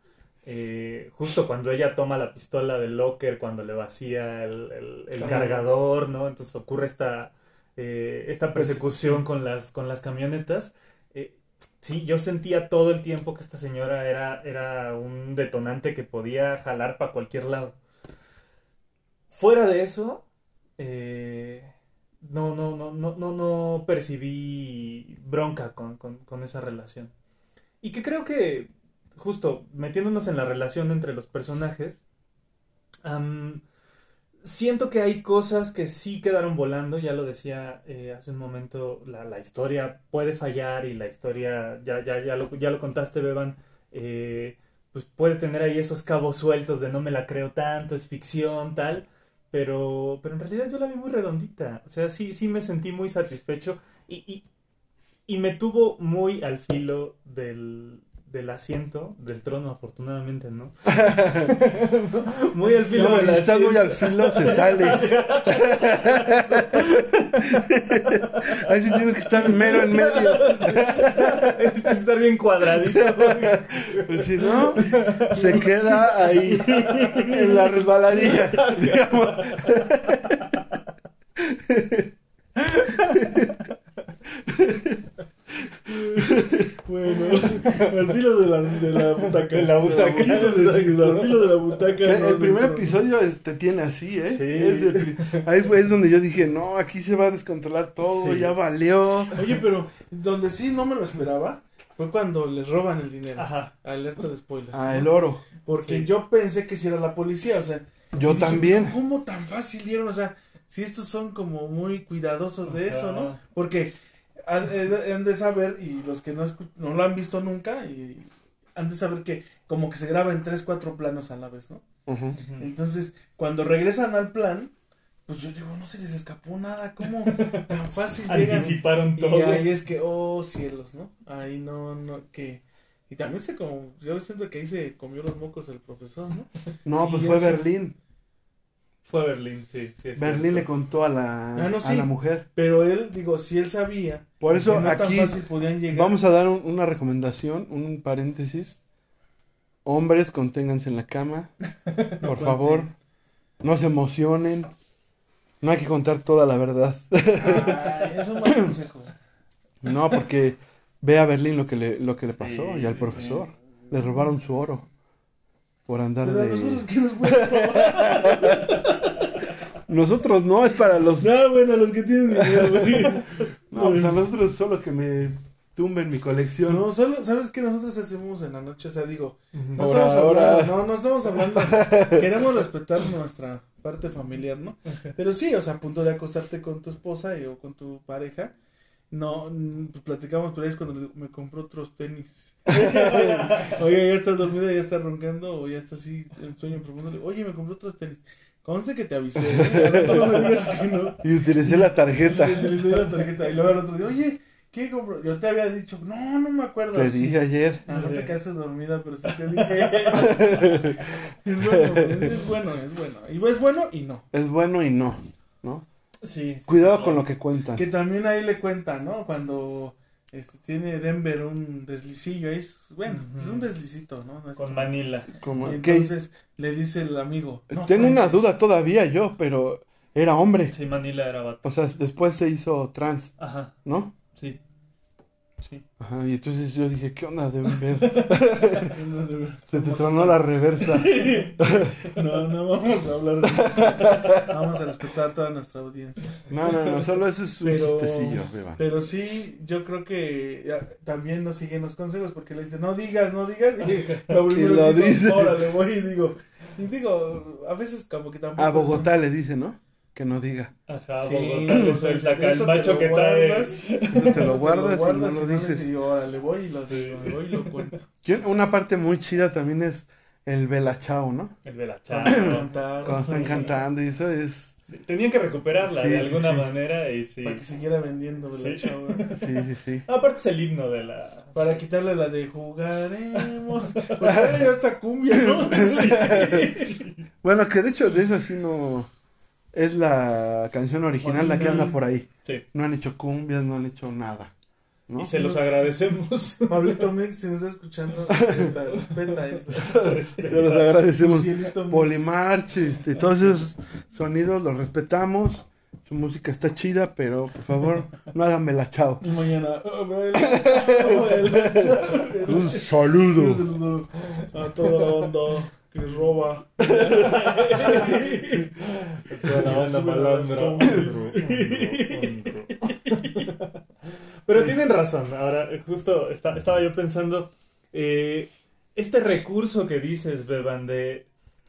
eh, justo cuando ella toma la pistola del locker, cuando le vacía el, el- el Ajá. cargador, ¿no? Entonces ocurre esta, eh, esta persecución con las, con las camionetas. Eh, sí, yo sentía todo el tiempo que esta señora era, era un detonante que podía jalar para cualquier lado. Fuera de eso, eh, no, no, no, no, no, no percibí bronca con, con- con esa relación. Y que creo que, justo metiéndonos en la relación entre los personajes, siento que hay cosas que sí quedaron volando, ya lo decía eh, hace un momento, la, la historia puede fallar y la historia, ya, ya, ya, lo, ya lo contaste, Beban, eh, pues puede tener ahí esos cabos sueltos de no me la creo tanto, es ficción, tal. Pero, pero en realidad yo la vi muy redondita. O sea, sí, sí me sentí muy satisfecho y, y, y me tuvo muy al filo del, del asiento, del trono, afortunadamente, ¿no? muy al filo No, del estás muy al filo, se sale. Ahí sí tienes que estar mero en medio. Es que estar bien cuadradito. Pues si no, se queda ahí, en la resbaladilla. digamos. Bueno, al filo de la, de la butaca. De la butaca. Al filo de la butaca. El, no, el primer no. episodio te tiene así, ¿eh? Sí. Es el pri- ahí fue es donde yo dije, no, aquí se va a descontrolar todo, Sí. ya valió. Oye, pero donde sí no me lo esperaba fue cuando les roban el dinero. Ajá. Alerta de spoiler. Ah, el oro. Porque Sí. yo pensé que si era la policía, o sea. Yo dije, también. ¿Cómo tan fácil dieron? O sea, si estos son como muy cuidadosos de eso, ¿no? Porque han, eh, han de saber, y los que no, no lo han visto nunca, y han de saber que como que se graba en tres, cuatro planos a la vez, ¿no? Entonces, cuando regresan al plan, pues yo digo, no se les escapó nada, ¿cómo tan fácil llegan? Anticiparon Y todo. ahí es que, oh cielos, ¿no? Ahí no, no, que... Y también se como, yo siento que ahí se comió los mocos el profesor, ¿no? No, Sí, pues fue. Berlín. Fue Berlín, sí. sí Berlín le contó a la, Ah, no, a la mujer. Pero él, digo, si él sabía Por eso no aquí tan fácil podían llegar. Vamos a dar un- una recomendación, un paréntesis. Hombres, conténganse en la cama. Por favor, no se emocionen. No hay que contar toda la verdad. Ay, es un consejo. No, porque ve a Berlín lo que le, lo que le Sí, pasó y al sí, profesor. Le robaron su oro. Por andar Pero a de... nosotros, ¿qué nos? Nosotros no, es para los... No, bueno, los que tienen dinero, güey. No, pues a nosotros solo que me tumben mi colección. No, solo, ¿sabes qué nosotros hacemos en la noche? O sea, digo, no estamos ahora. hablando, no, no estamos hablando, queremos respetar nuestra parte familiar, ¿no? Pero sí, o sea, a punto de acostarte con tu esposa y, o con tu pareja, no, pues platicamos por ahí es cuando le- me compró otros tenis. Oye, ya estás dormida, ya estás roncando, o ya estás así en sueño profundo. Oye, me compró otros tenis. Conste que te avisé, ¿eh? no me digas que no. Y utilicé la tarjeta. Y doy la tarjeta. Y luego al otro día, oye, ¿qué compró? Yo te había dicho, no, no me acuerdo. Te dije ayer. Ah, no te quedaste dormida, pero sí te dije. es bueno, es bueno, es bueno. Y es bueno y no. Es bueno y no, ¿no? Sí, sí, Cuidado sí, con claro. lo que cuentan. Que también ahí le cuenta, ¿no? Cuando este, tiene Denver un deslicillo, ahí es, bueno, es un deslicito, ¿no? No es Con Manila. Como, Y ¿qué? entonces le dice el amigo. "No, Tengo una cuentes". duda todavía yo, pero era hombre. Sí, Manila era vato. O sea, después se hizo trans, Ajá, ¿no? sí. Sí. Ajá, y entonces yo dije, ¿qué onda de ver? No, Se te tronó la reversa. No, no vamos a hablar de eso. Vamos a respetar a toda nuestra audiencia. No, no, no, solo eso es un Pero- chistecillo. Pero sí, yo creo que ya, también nos siguen los consejos porque le dice, no digas, no digas. Y lo primero Y lo que dice. órale, voy y digo. Y digo, a veces como que tampoco. A Bogotá le dice, ¿no? Que no diga. Ajá, Sí, le pues, eso el te macho lo que trae. guardas, Eso te eso lo guardas y no guardas lo dices. Y órale, voy y lo digo, voy y lo cuento. Yo- Una parte muy chida también es el velachao, ¿no? El Belachao. Cantar, Cuando están cantando y eso es... Tenían que recuperarla Sí, de sí, alguna sí. manera y sí. Para que siguiera vendiendo Sí. la chava. Sí, sí, sí. Aparte es el himno de la... Para quitarle la de jugaremos. Ahora ya está cumbia, ¿no? Bueno, que de hecho de esa sí no... Es la canción original la que anda por ahí. Sí. No han hecho cumbias, no han hecho nada. ¿no? Y se los agradecemos. Pablito Mix, si nos está escuchando, respeta, respeta eso. Yo los agradecemos. Polimarch, este, todos esos sonidos los respetamos. Su música está chida, pero por favor, no hagan velachao. Y mañana, oh, vela, oh, vela, vela. Un Un saludo. saludo a toda la banda que roba. Toda la banda Sube malandra. las combis. Pero tienen razón. Ahora, justo esta- estaba yo pensando. eh, este recurso que dices, Beban, de,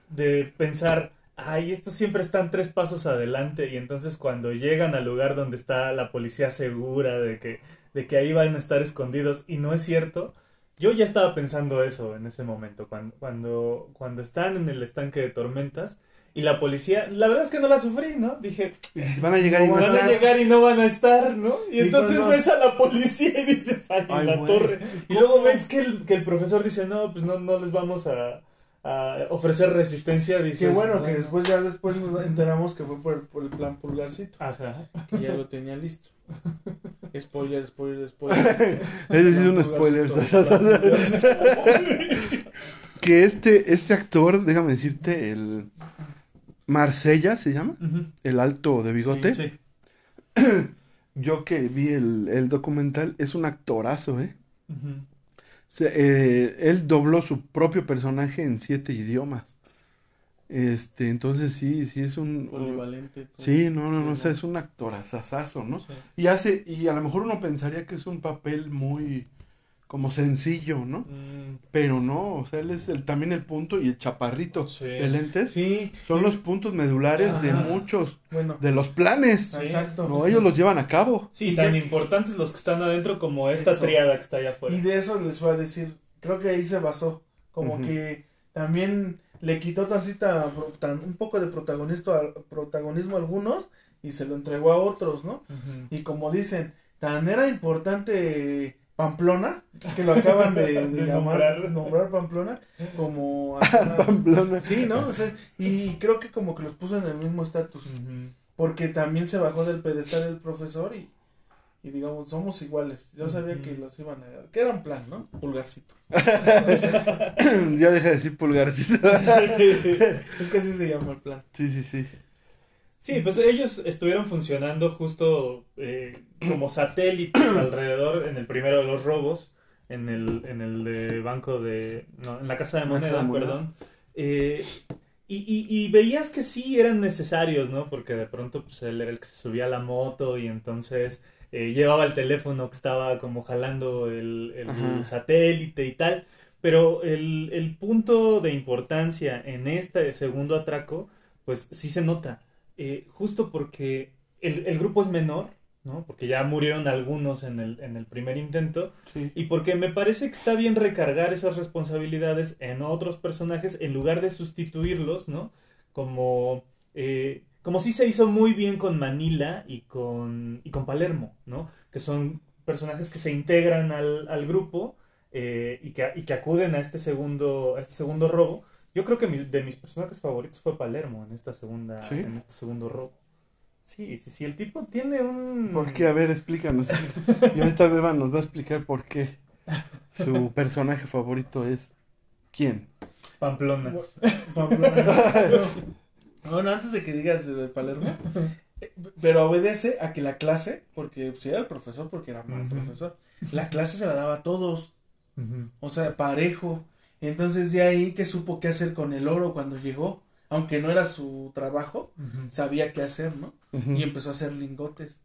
de pensar. Ay, estos siempre están tres pasos adelante. Y entonces, cuando llegan al lugar donde está la policía segura de que, de que ahí van a estar escondidos, y no es cierto. Yo ya estaba pensando eso en ese momento, cuando, cuando, cuando están en el estanque de tormentas y la policía, la verdad es que no la sufrí, ¿no? Dije, Van a llegar y no van a están. llegar y no van a estar, ¿no? Y Y entonces ves a la policía y dices, ay, Ay, la torre. Y luego ves que el, que el profesor dice, no, pues no, no les vamos a, a ofrecer resistencia. Dices, Qué bueno que después ya después nos enteramos que fue por el, por el plan pulgarcito, Ajá. que ya lo tenía listo. Spoiler, spoiler, spoiler. Es decir, un spoiler. que este, este actor, déjame decirte, el Marsella se llama, el alto de bigote. Sí, Yo que vi el, el documental, es un actorazo, ¿eh? Se- eh, él dobló su propio personaje en siete idiomas. Este, entonces sí, sí es un... Polivalente. todo. Sí, no, no, no, o Sí, sea, es un actorazazazo, ¿no? Sí. Y hace, y a lo mejor uno pensaría que es un papel muy como sencillo, ¿no? Mm, Pero no, o sea, él es el, también el punto y el chaparrito Sí. de lentes Sí, son los puntos medulares de muchos bueno, de los planes. Sí. exacto. No, ellos los llevan a cabo. Sí, Y tan importantes los que están adentro como esta Eso. triada que está allá afuera. Y de eso les voy a decir, creo que ahí se basó, como que también le quitó tantita, tan- un poco de protagonismo a, protagonismo a algunos y se lo entregó a otros, ¿no? Y como dicen, tan era importante Pamplona, que lo acaban de, de De llamar, nombrar. nombrar. Pamplona, como... Pamplona. Sí, ¿no? O sea, y creo que como que los puso en el mismo estatus, porque también se bajó del pedestal el profesor y, y digamos, somos iguales. Yo sabía que los iban a... que era un plan, ¿no? Pulgarcito. ya deja de decir pulgarcito. es que así se llama el plan. sí, sí, sí. Sí, pues ellos estuvieron funcionando justo eh, como satélites alrededor en el primero de los robos, en el, en el de banco de... No, en la casa de moneda, moneda. perdón. Eh, y, y, y veías que sí eran necesarios, ¿no? Porque de pronto pues él era el que se subía a la moto y entonces eh, llevaba el teléfono que estaba como jalando el, el satélite y tal. Pero el, el punto de importancia en este segundo atraco, pues sí se nota. Eh, justo porque el, el grupo es menor, ¿no? Porque ya murieron algunos en el, en el primer intento. sí. Y porque me parece que está bien recargar esas responsabilidades en otros personajes en lugar de sustituirlos, ¿no? Como, eh, como sí se hizo muy bien con Manila y con, y con Palermo, ¿no? Que son personajes que se integran al, al grupo eh, y, que, y que acuden a este segundo, a este segundo robo. Yo creo que mi- de mis personajes favoritos fue Palermo en esta segunda, ¿Sí? en este segundo robo. Sí, sí, sí, el tipo tiene un... ¿Por qué? A ver, explícanos. Y ahorita Beba nos va a explicar por qué su personaje favorito es quién. Pamplona. Pamplona. bueno, antes de que digas de Palermo, eh, pero obedece a que la clase, porque si era el profesor, porque era mal Ujú. profesor, la clase se la daba a todos, o sea, parejo. Entonces de ahí que supo qué hacer con el oro cuando llegó, aunque no era su trabajo, sabía qué hacer, ¿no? Y empezó a hacer lingotes,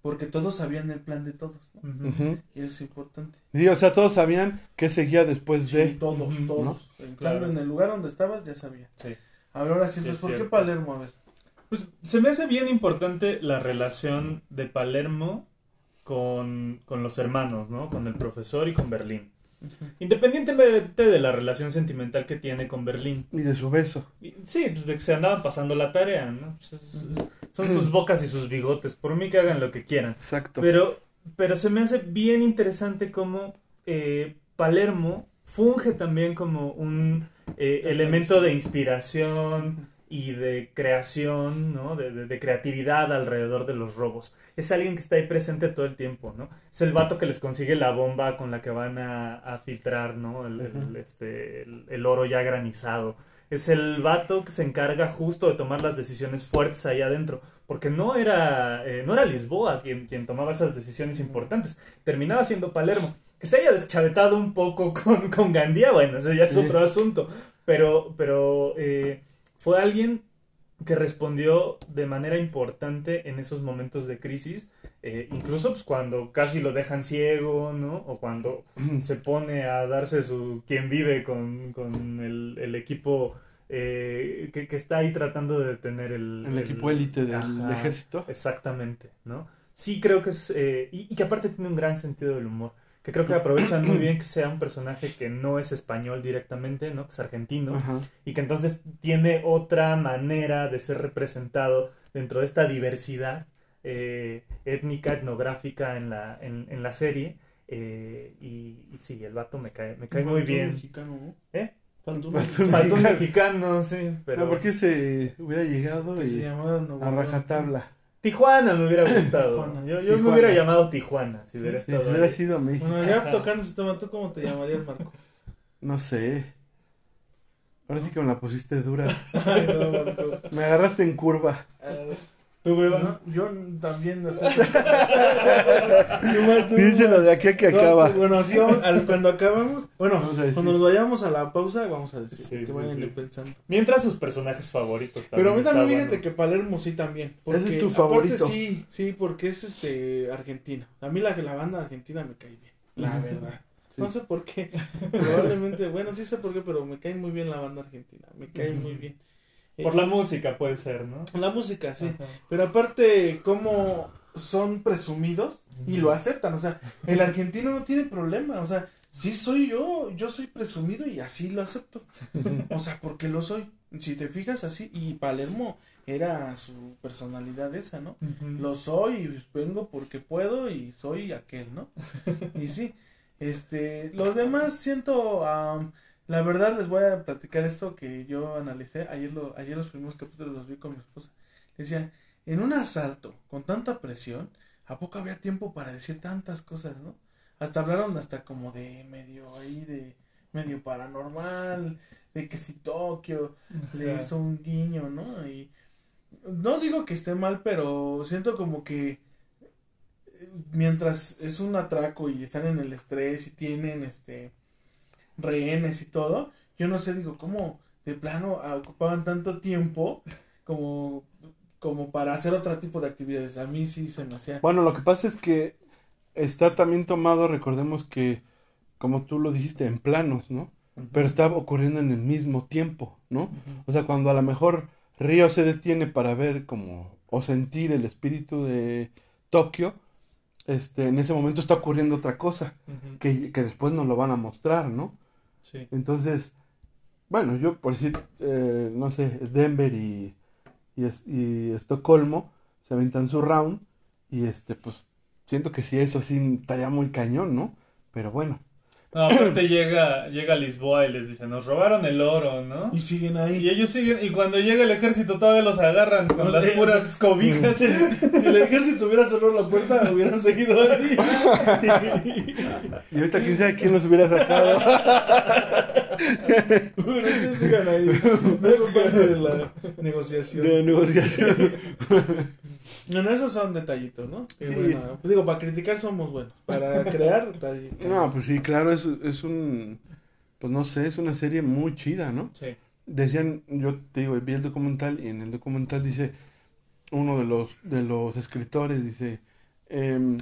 porque todos sabían el plan de todos, ¿no? Y eso es importante. Sí, o sea, todos sabían qué seguía después Sí, de. todos, todos. En Claro. en el lugar donde estabas ya sabía. Sí. A ver, ahora sí, Sí, entonces, es ¿por qué. Palermo? A ver. Pues se me hace bien importante la relación de Palermo con, con los hermanos, ¿no? Con el profesor y con Berlín. Independientemente de la relación sentimental que tiene con Berlín. Y de su beso. Y- Sí, pues de que se andaban pasando la tarea, ¿no? Pues es- son sus bocas y sus bigotes. Por mí que hagan lo que quieran. Exacto. Pero, pero se me hace bien interesante cómo eh, Palermo funge también como un eh, elemento de inspiración y de creación, ¿no? De, de- de creatividad alrededor de los robos. Es alguien que está ahí presente todo el tiempo, ¿no? Es el vato que les consigue la bomba con la que van a, a filtrar, ¿no? El, el- este, el- el oro ya granizado. Es el vato que se encarga justo de tomar las decisiones fuertes ahí adentro. Porque no era, eh, no era Lisboa quien, quien tomaba esas decisiones importantes. Terminaba siendo Palermo. Que se haya deschavetado un poco con, con Gandía, bueno, eso ya es Sí. otro asunto. Pero, pero eh, fue alguien que respondió de manera importante en esos momentos de crisis. eh, incluso pues, cuando casi lo dejan ciego, ¿no? O cuando se pone a darse su quien vive con, con el, el equipo eh, que, que está ahí tratando de detener el, El equipo élite del Ajá, ejército. Exactamente, ¿no? Sí creo que es... eh, y, y que aparte tiene un gran sentido del humor. Que creo que aprovechan muy bien que sea un personaje que no es español directamente, ¿no? Que es argentino. Ajá. Y que entonces tiene otra manera de ser representado dentro de esta diversidad eh, étnica, etnográfica en la, en, en la serie. eh, y, y sí, el vato me cae, me cae muy bien. mexicano, ¿no? ¿Eh? Faltó mexicano sí, pero... No, porque se hubiera llegado se y Nuevo a rajatabla. Tijuana me hubiera gustado. Tijuana. Yo, yo me hubiera llamado Tijuana si hubiera Si estado hubiera ahí. sido México. Bueno, ya tocando ese tema, ¿tú cómo te llamarías, Marco? No sé. Ahora sí que me la pusiste dura. Ay, no, Marco. Me agarraste en curva. Eh, ¿Tú, no, yo también. Mar, tú, Díselo de aquí a que No, acaba. pues, bueno, así vamos, al- cuando acabamos, bueno, cuando nos vayamos a la pausa, vamos a decir Sí, que sí, vayan sí. pensando. Mientras sus personajes favoritos también. Pero a mí también fíjate bueno. que Palermo sí también. Porque, Ese es tu aparte, favorito. sí, sí, porque es este argentino. A mí la, la banda argentina me cae bien, la verdad. No sé por qué. Probablemente, bueno, sí sé por qué, pero me cae muy bien la banda argentina. Me cae muy bien. Por Eh, la música puede ser, ¿no? la música, sí. Ajá. Pero aparte, como son presumidos y lo aceptan. O sea, el argentino no tiene problema. O sea, sí soy yo, yo soy presumido y así lo acepto. O sea, porque lo soy. Si te fijas así, y Palermo era su personalidad esa, ¿no? Lo soy y vengo porque puedo y soy aquel, ¿no? Y sí, este, los demás siento, am, la verdad les voy a platicar esto que yo analicé, ayer, lo, ayer los primeros capítulos los vi con mi esposa, decía, en un asalto con tanta presión, ¿a poco había tiempo para decir tantas cosas, no? Hasta hablaron hasta como de medio ahí, de medio paranormal, de que si Tokio le hizo un guiño, ¿no? Y no digo que esté mal, pero siento como que eh, mientras es un atraco y están en el estrés y tienen este rehenes y todo, yo no sé, digo, ¿cómo de plano ocupaban tanto tiempo como como para hacer otro tipo de actividades? A mí sí se me hacía Bueno, lo que pasa es que está también tomado, recordemos que, como tú lo dijiste, en planos, ¿no? Pero está ocurriendo en el mismo tiempo, ¿no? O sea, cuando a lo mejor Río se detiene para ver como o sentir el espíritu de Tokio, este, en ese momento está ocurriendo otra cosa que, que después nos lo van a mostrar, ¿no? Entonces, bueno, yo por decir, eh, no sé, Denver y, y, y Estocolmo se aventan su round y este, pues, siento que sí, eso sí estaría muy cañón, ¿no? Pero bueno, No, aparte llega, llega a Lisboa y les dice, nos robaron el oro, ¿no? Y siguen ahí. Y ellos siguen, y cuando llega el ejército todavía los agarran con No, las puras cobijas. si el ejército hubiera cerrado la puerta, hubieran seguido ahí. Y ahorita quién sabe quién los hubiera sacado. Bueno, ustedes sigan ahí. Luego parte de la negociación. De negociación. Bueno, esos son detallitos, ¿no? Sí. bueno, pues digo, para criticar somos buenos. Para crear. No, pues sí, claro, es, es un. Pues no sé, es una serie muy chida, ¿no? Sí. Decían, yo te digo, vi el documental y en el documental dice uno de los de los escritores dice em,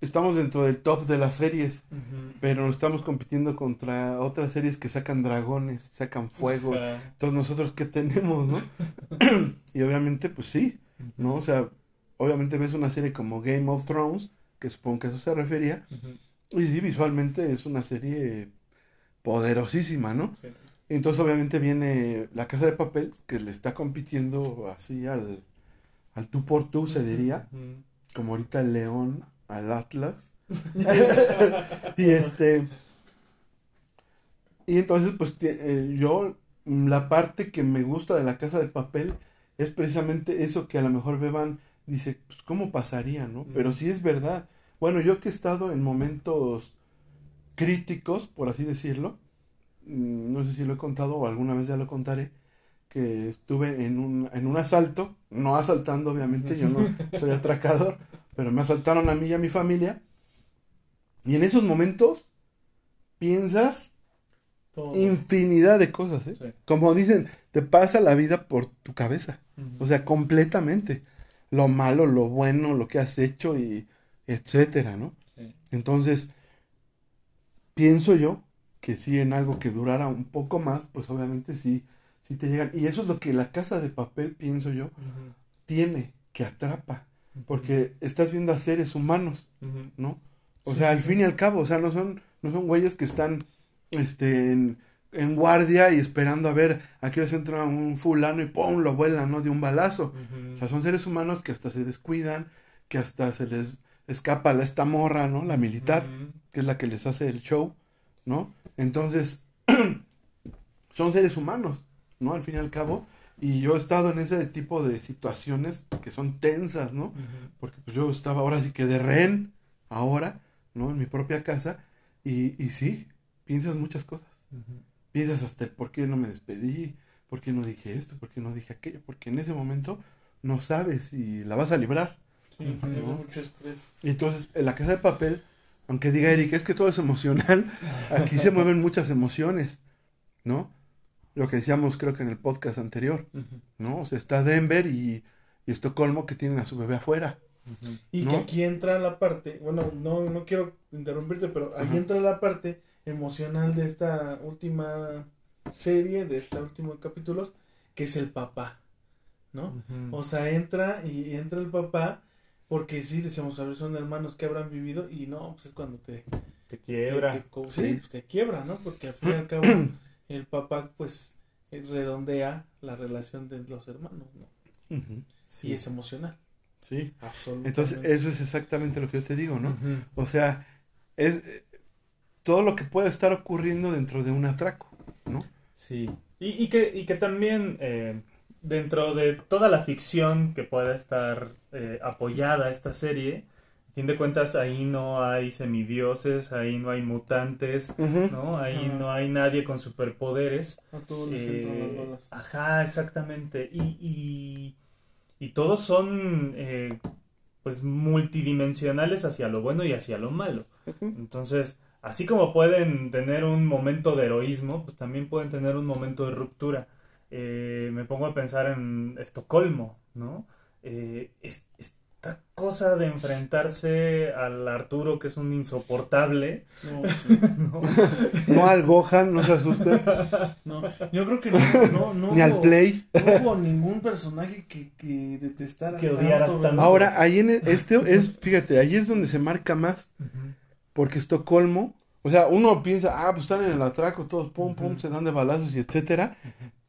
estamos dentro del top de las series, Ujú. pero nos estamos compitiendo contra otras series que sacan dragones, sacan fuego. Entonces nosotros qué tenemos, ¿no? y obviamente, pues sí, ¿no? O sea, obviamente ves una serie como Game of Thrones, que supongo que a eso se refería, y sí, visualmente es una serie poderosísima, ¿no? Sí. Entonces obviamente viene La Casa de Papel, que le está compitiendo así al, al tú por tú, se diría, como ahorita el León al Atlas. y este... Y entonces, pues eh, yo, la parte que me gusta de La Casa de Papel es precisamente eso que a lo mejor Beban dice, pues cómo pasaría, ¿no? Pero sí es verdad. Bueno, yo que he estado en momentos críticos, por así decirlo, mm, no sé si lo he contado o alguna vez ya lo contaré, que estuve en un, en un asalto, no asaltando obviamente, yo no soy atracador, pero me asaltaron a mí y a mi familia, y en esos momentos piensas Todo. infinidad de cosas, ¿eh? Sí. Como dicen, te pasa la vida por tu cabeza, o sea, completamente, lo malo, lo bueno, lo que has hecho y etcétera, ¿no? Sí. Entonces, pienso yo que si en algo que durara un poco más, pues obviamente sí, sí te llegan. Y eso es lo que la casa de papel, pienso yo, tiene, que atrapa. Porque estás viendo a seres humanos. ¿no? O Sí. sea, al fin y al cabo, o sea, no son, no son güeyes que están este, en, en guardia y esperando a ver a qué les entra un fulano y ¡pum! lo vuelan, ¿no? De un balazo. O sea, son seres humanos que hasta se descuidan, que hasta se les escapa la, esta morra, ¿no? La militar, que es la que les hace el show, ¿no? Entonces, son seres humanos, ¿no? Al fin y al cabo. Y yo he estado en ese tipo de situaciones que son tensas, ¿no? Porque pues yo estaba ahora sí que de rehén, ahora, ¿no? En mi propia casa. Y, y sí, piensas muchas cosas. Piensas hasta el por qué no me despedí, por qué no dije esto, por qué no dije aquello. Porque en ese momento no sabes si la vas a librar. Sí, ¿no? mucho estrés. Y entonces, en la casa de papel, aunque diga Eric, es que todo es emocional, aquí se mueven muchas emociones, ¿no? Lo que decíamos creo que en el podcast anterior. ¿no? O sea, está Denver y, y Estocolmo que tienen a su bebé afuera. Ujú. Y ¿No? que aquí entra la parte, bueno, no, no quiero interrumpirte, pero ahí Ajá. entra la parte emocional de esta última serie, de estos últimos capítulos, que es el papá, ¿no? O sea, entra y entra el papá, porque sí, decíamos, a ver, son hermanos que habrán vivido, y no, pues es cuando te, Se quiebra. te, te Sí. pues te quiebra, ¿no? Porque al fin y al cabo, el papá, pues, eh, redondea la relación de los hermanos, ¿no? Y es emocional, Sí. absolutamente. Entonces, eso es exactamente lo que yo te digo, ¿no? O sea, es todo lo que puede estar ocurriendo dentro de un atraco, ¿no? Sí. Y, y que, y que también eh, dentro de toda la ficción que pueda estar eh, apoyada a esta serie, a fin de cuentas ahí no hay semidioses, ahí no hay mutantes, ¿no? Ahí no hay nadie con superpoderes. A todos les entran las Eh, balas. ajá, exactamente. Y, y, y todos son eh, pues multidimensionales hacia lo bueno y hacia lo malo. Entonces, así como pueden tener un momento de heroísmo, pues también pueden tener un momento de ruptura. Eh, me pongo a pensar en Estocolmo, ¿no? Eh, es- esta cosa de enfrentarse al Arturo, que es un insoportable, No, ¿no? No al Gohan, no se asusten, no, yo creo que no, no, no ni al hubo- Play. No hubo ningún personaje que, que detestaras Que odiaras tanto. Ahora, ahí en este es, fíjate, ahí es donde se marca más. Porque Estocolmo, o sea, uno piensa, ah, pues están en el atraco, todos pum, pum, se dan de balazos y etcétera,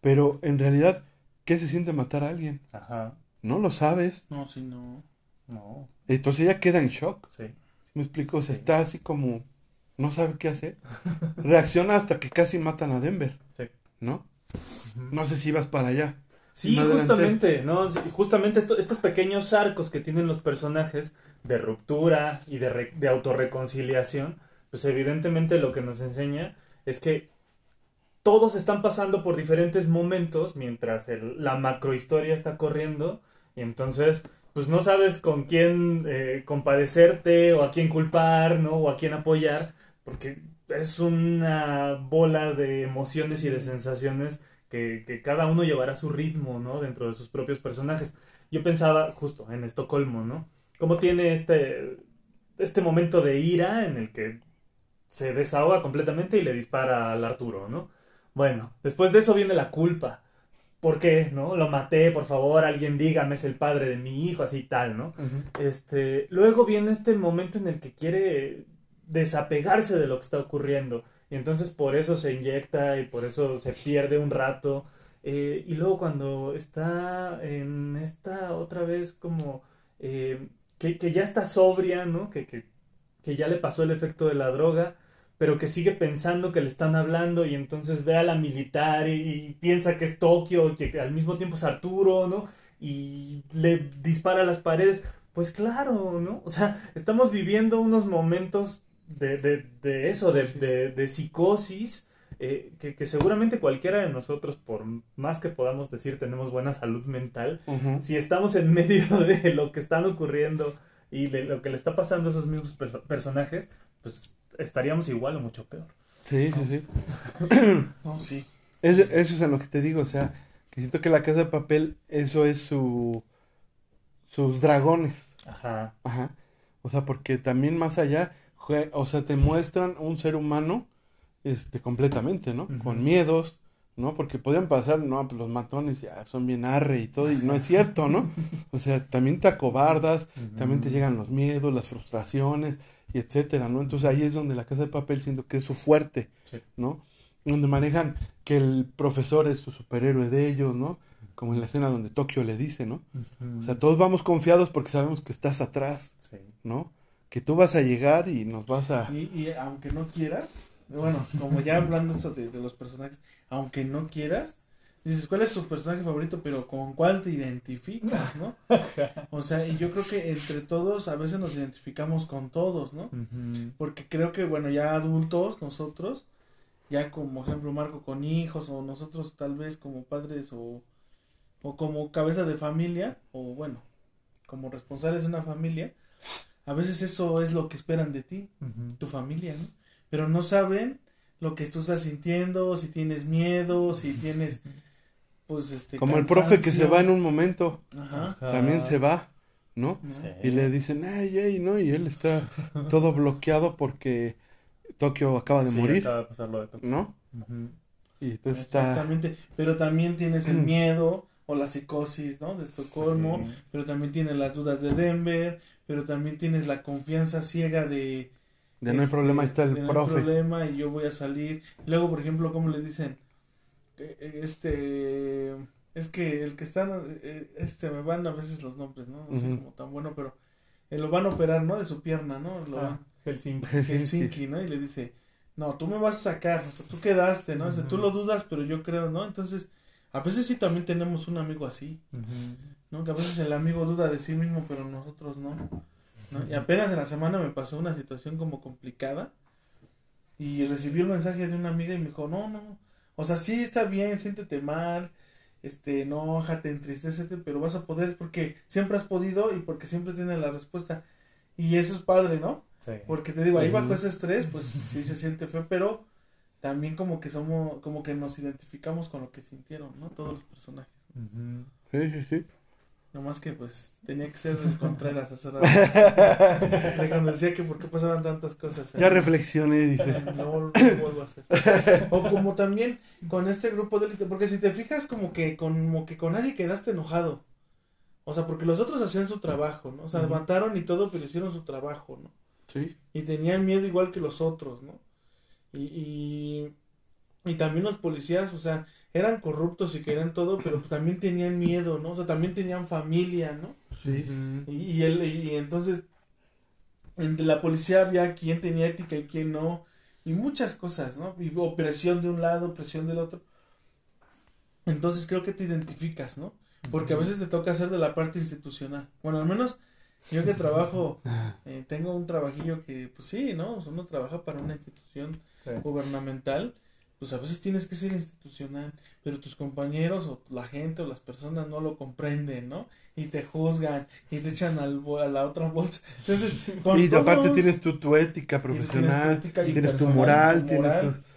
pero en realidad, ¿qué se siente matar a alguien? Ajá. No lo sabes. No, sí, no. No, Entonces ella queda en shock. sí. ¿Me explico? O sea, Sí. está así como, no sabe qué hacer. Reacciona hasta que casi matan a Denver, Sí. ¿no? No sé si vas para allá. Sí, justamente, ¿no? Justamente esto- estos pequeños arcos que tienen los personajes de ruptura y de, re- de autorreconciliación, pues evidentemente lo que nos enseña es que todos están pasando por diferentes momentos mientras la macrohistoria está corriendo y entonces pues no sabes con quién eh, compadecerte o a quién culpar, ¿no? O a quién apoyar, porque es una bola de emociones y de sensaciones que, que cada uno llevará su ritmo, ¿no? Dentro de sus propios personajes. Yo pensaba justo en Estocolmo, ¿no? Cómo tiene este, este momento de ira en el que se desahoga completamente y le dispara al Arturo, ¿no? Bueno, después de eso viene la culpa. ¿Por qué? ¿No? Lo maté, por favor, alguien dígame, es el padre de mi hijo, así tal, ¿no? Este, luego viene este momento en el que quiere desapegarse de lo que está ocurriendo. Y entonces por eso se inyecta y por eso se pierde un rato. Eh, y luego cuando está en esta otra vez como eh, que, que ya está sobria, ¿no? Que, que, que ya le pasó el efecto de la droga, pero que sigue pensando que le están hablando y entonces ve a la militar y, y piensa que es Tokio, que al mismo tiempo es Arturo, ¿no? Y le dispara a las paredes. Pues claro, ¿no? O sea, estamos viviendo unos momentos de, de, de eso, de, de, de psicosis, eh, que, que seguramente cualquiera de nosotros, por más que podamos decir tenemos buena salud mental, si estamos en medio de lo que están ocurriendo y de lo que le está pasando a esos mismos perso- personajes, pues estaríamos igual o mucho peor. Sí, sí, sí. No, sí. Es- eso es a lo que te digo, o sea, que siento que la casa de papel, eso es su sus dragones. Ajá. Ajá. O sea, porque también más allá, o sea, te muestran un ser humano este completamente, ¿no? Con miedos, ¿no? Porque podían pasar, no, pues los matones ya son bien arre y todo, y no es cierto, ¿no? O sea, también te acobardas, también te llegan los miedos, las frustraciones, y etcétera, ¿no? Entonces ahí es donde la casa de papel siento que es su fuerte, Sí. ¿no? Donde manejan que el profesor es su superhéroe de ellos, ¿no? Como en la escena donde Tokio le dice, ¿no? O sea, todos vamos confiados porque sabemos que estás atrás, Sí. ¿no? Que tú vas a llegar y nos vas a... Y, y aunque no quieras, bueno, como ya hablando esto de, de los personajes, aunque no quieras, dices, ¿cuál es tu personaje favorito? Pero con cuál te identificas, ¿no? O sea, y yo creo que entre todos a veces nos identificamos con todos, ¿no? Porque creo que, bueno, ya adultos, nosotros, ya como ejemplo Marco con hijos, o nosotros tal vez como padres, o, o como cabeza de familia, o bueno, como responsables de una familia, a veces eso es lo que esperan de ti, tu familia, ¿no? Pero no saben lo que tú estás sintiendo, si tienes miedo, si tienes, pues, este... Como el profe que se va en un momento, Ajá. También se va, ¿no? Y le dicen, ay, ay, ¿no? Y él está todo bloqueado porque Tokio acaba de Sí, morir, acaba de pasar lo de Tokio. ¿no? Y entonces está... Exactamente, pero también tienes el miedo o la psicosis, ¿no? De Estocolmo, Sí. pero también tienes las dudas de Denver, pero también tienes la confianza ciega de... De no hay este, problema, ahí está el de no hay profe. problema y yo voy a salir. Luego, por ejemplo, ¿cómo le dicen? Eh, eh, Este... Es que el que está... eh, Este, me van a veces los nombres, ¿no? No sé como tan bueno, pero... eh, lo van a operar, ¿no? De su pierna, ¿no? Lo Ah, van... Helsinki. Helsinki, ¿no? Y le dice, no, tú me vas a sacar, o sea, tú quedaste, ¿no? O sea, tú lo dudas, pero yo creo, ¿no? Entonces, a veces sí también tenemos un amigo así. ¿no? Que a veces el amigo duda de sí mismo, pero nosotros no, ¿no? Y apenas en la semana me pasó una situación como complicada y recibí el mensaje de una amiga y me dijo, no, no, o sea, sí está bien, siéntete mal, este, enójate, entristecete, pero vas a poder porque siempre has podido y porque siempre tienes la respuesta. Y eso es padre, ¿no? Sí. Porque te digo, ahí bajo ese estrés, pues sí se siente feo, pero también como que somos, como que nos identificamos con lo que sintieron, ¿no? Todos los personajes. Ujú. Sí, sí, sí. Nomás que pues tenía que ser Contreras rato. De cuando decía que por qué pasaban tantas cosas. Ya reflexioné, dice. No, no vuelvo a hacer. O como también con este grupo de élite, porque si te fijas como que como que con nadie quedaste enojado. O sea, porque los otros hacían su trabajo, ¿no? O sea, Ujú. mataron y todo, pero hicieron su trabajo, ¿no? Sí. y tenían miedo igual que los otros, ¿no? Y, y, y también los policías, o sea, eran corruptos y querían todo, pero pues también tenían miedo, ¿no? O sea, también tenían familia, ¿no? Sí. Y, y, él, y entonces, entre la policía había quién tenía ética y quién no, y muchas cosas, ¿no? Y opresión de un lado, presión del otro. Entonces creo que te identificas, ¿no? Porque a veces te toca hacer de la parte institucional. Bueno, al menos yo que trabajo, eh, tengo un trabajillo que, pues sí, ¿no? Uno trabaja para una institución Sí. gubernamental, pues a veces tienes que ser institucional, pero tus compañeros o la gente o las personas no lo comprenden, ¿no? Y te juzgan y te echan al, a la otra bolsa. Entonces, Y aparte todos- tienes tu, tu ética y tienes tu profesional, ética y tienes tu moral, tu tienes moral. tu...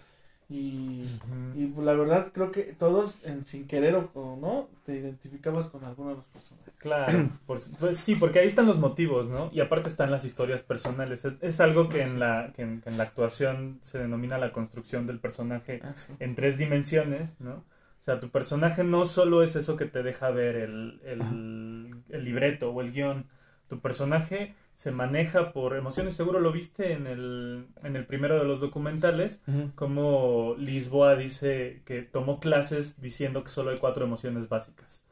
Y, Ujú. y pues, la verdad creo que todos, en, sin querer o, o no, te identificabas con alguno de los personajes. Claro, por- pues sí, porque ahí están los motivos, ¿no? Y aparte están las historias personales. Es, es algo que en, la, que en, que en la actuación se denomina la construcción del personaje Ah, sí. en tres dimensiones, ¿no? O sea, tu personaje no solo es eso que te deja ver el, el, el libreto o el guion. Tu personaje se maneja por emociones. Seguro lo viste en el, en el primero de los documentales, como Lisboa dice que tomó clases diciendo que solo hay cuatro emociones básicas.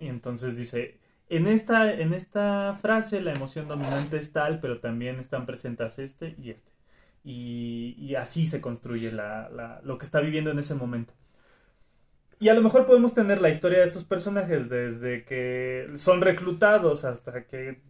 Y entonces dice, en esta, en esta frase la emoción dominante es tal, pero también están presentes este y este. Y, y así se construye la, la- lo que está viviendo en ese momento. Y a lo mejor podemos tener la historia de estos personajes desde que son reclutados hasta que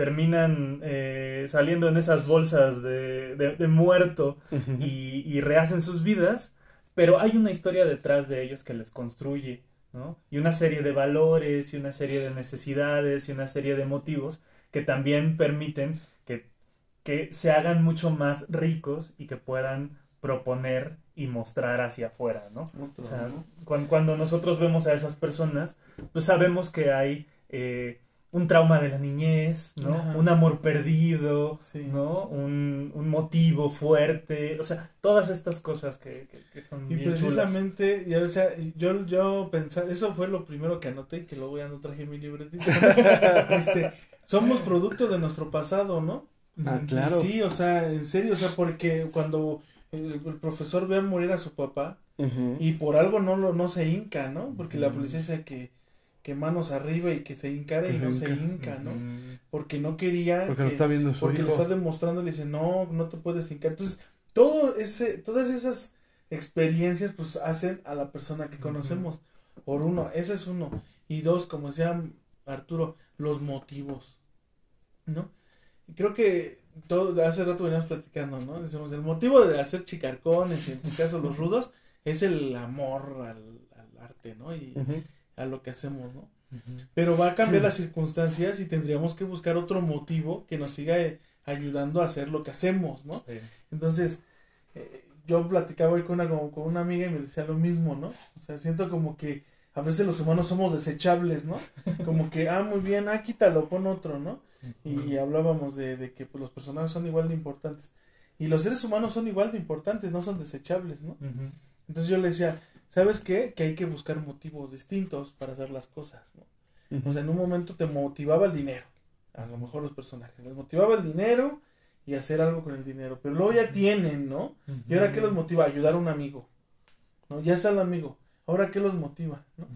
terminan eh, saliendo en esas bolsas de, de- de muerto y, y rehacen sus vidas, pero hay una historia detrás de ellos que les construye, ¿no? Y una serie de valores y una serie de necesidades y una serie de motivos que también permiten que, que se hagan mucho más ricos y que puedan proponer y mostrar hacia afuera, ¿no? O sea, cuando, nosotros vemos a esas personas, pues sabemos que hay eh, un trauma de la niñez, ¿no? Ajá. Un amor perdido, Sí. ¿no? Un, un motivo fuerte, o sea, todas estas cosas que, que- que son Y bien precisamente, y, o sea, yo, yo pensaba, eso fue lo primero que anoté, que luego ya no traje mi libretita. este, somos producto de nuestro pasado, ¿no? Ah, claro. Sí, o sea, en serio, o sea, porque cuando el, el profesor ve a morir a su papá y por algo no lo no se hinca, ¿no? Porque la policía dice que, que manos arriba y que se hincara y se no se hinca. ¿no? Porque no quería Porque lo está viendo su porque lo hijo. está demostrando y le dice, no, no te puedes hincar. Entonces, todo ese, todas esas experiencias, pues, hacen a la persona que conocemos. Por uno, ese es uno. Y dos, como decía Arturo, los motivos, ¿no? Y creo que todo, hace rato veníamos platicando, ¿no? Decimos, el motivo de hacer chicarcones, y en tu caso los rudos, es el amor al, al arte, ¿no? Y. a lo que hacemos, ¿no? Pero va a cambiar las circunstancias y tendríamos que buscar otro motivo que nos siga eh, ayudando a hacer lo que hacemos, ¿no? Sí. Entonces, eh, yo platicaba hoy con una, con, con una amiga y me decía lo mismo, ¿no? O sea, siento como que a veces los humanos somos desechables, ¿no? Como que, ah, muy bien, ah, quítalo, pon otro, ¿no? Y hablábamos de, de que pues, los personajes son igual de importantes. Y los seres humanos son igual de importantes, no son desechables, ¿no? Entonces yo le decía, ¿sabes qué? Que hay que buscar motivos distintos para hacer las cosas, ¿no? O sea, en un momento te motivaba el dinero. A lo mejor los personajes. Les motivaba el dinero y hacer algo con el dinero. Pero luego ya tienen, ¿no? ¿Y ahora qué los motiva? Ayudar a un amigo. ¿No? Ya está el amigo. ¿Ahora qué los motiva? ¿no?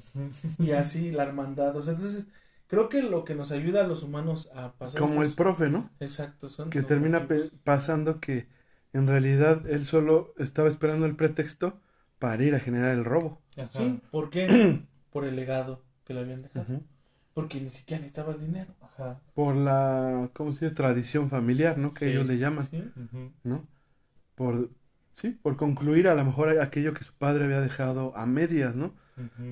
Y así la hermandad. O sea, entonces creo que lo que nos ayuda a los humanos a pasar. Como el profe, ¿no? Exacto. Son Que termina pasando que en realidad él solo estaba esperando el pretexto para ir a generar el robo. Ajá. Sí, ¿por qué? Por el legado que le habían dejado. Porque ni siquiera necesitaba el dinero. Ajá. Por la, ¿cómo se dice? Tradición familiar, ¿no? Que Sí. ellos le llaman. ¿no? Por, sí, por concluir a lo mejor aquello que su padre había dejado a medias, ¿no?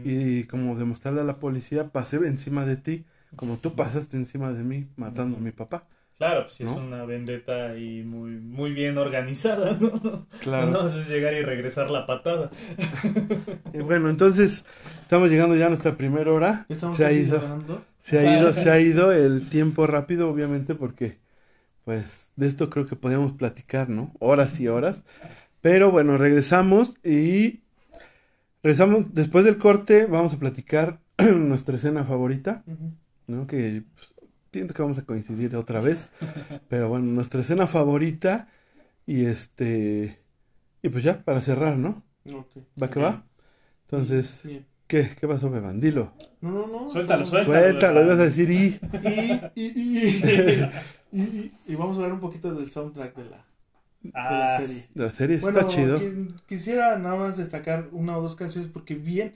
Y como demostrarle a la policía, pasé encima de ti, como tú pasaste encima de mí matando a mi papá. Claro, pues sí es una vendetta y muy, muy bien organizada, ¿no? Claro. No es llegar y regresar la patada. Y bueno, entonces estamos llegando ya a nuestra primera hora. Estamos Se ha ido, cerrando. se ha ido, se ha ido el tiempo rápido, obviamente, porque pues de esto creo que podíamos platicar, ¿no? Horas y horas. Pero bueno, regresamos y regresamos después del corte, vamos a platicar nuestra escena favorita. ¿no? Que pues, siento que vamos a coincidir otra vez. Pero bueno, nuestra escena favorita y este y pues ya para cerrar, ¿no? Ok. ¿Va que va? Entonces, Bien. ¿qué, qué pasó, Bebandilo? No, no, no. Suéltalo, suéltalo. Suéltalo, ibas a decir y. Y, y, y- Y, y- y vamos a hablar un poquito del soundtrack de la, de Ah, la serie. La serie Bueno, está chido. qui- quisiera nada más destacar una o dos canciones porque bien,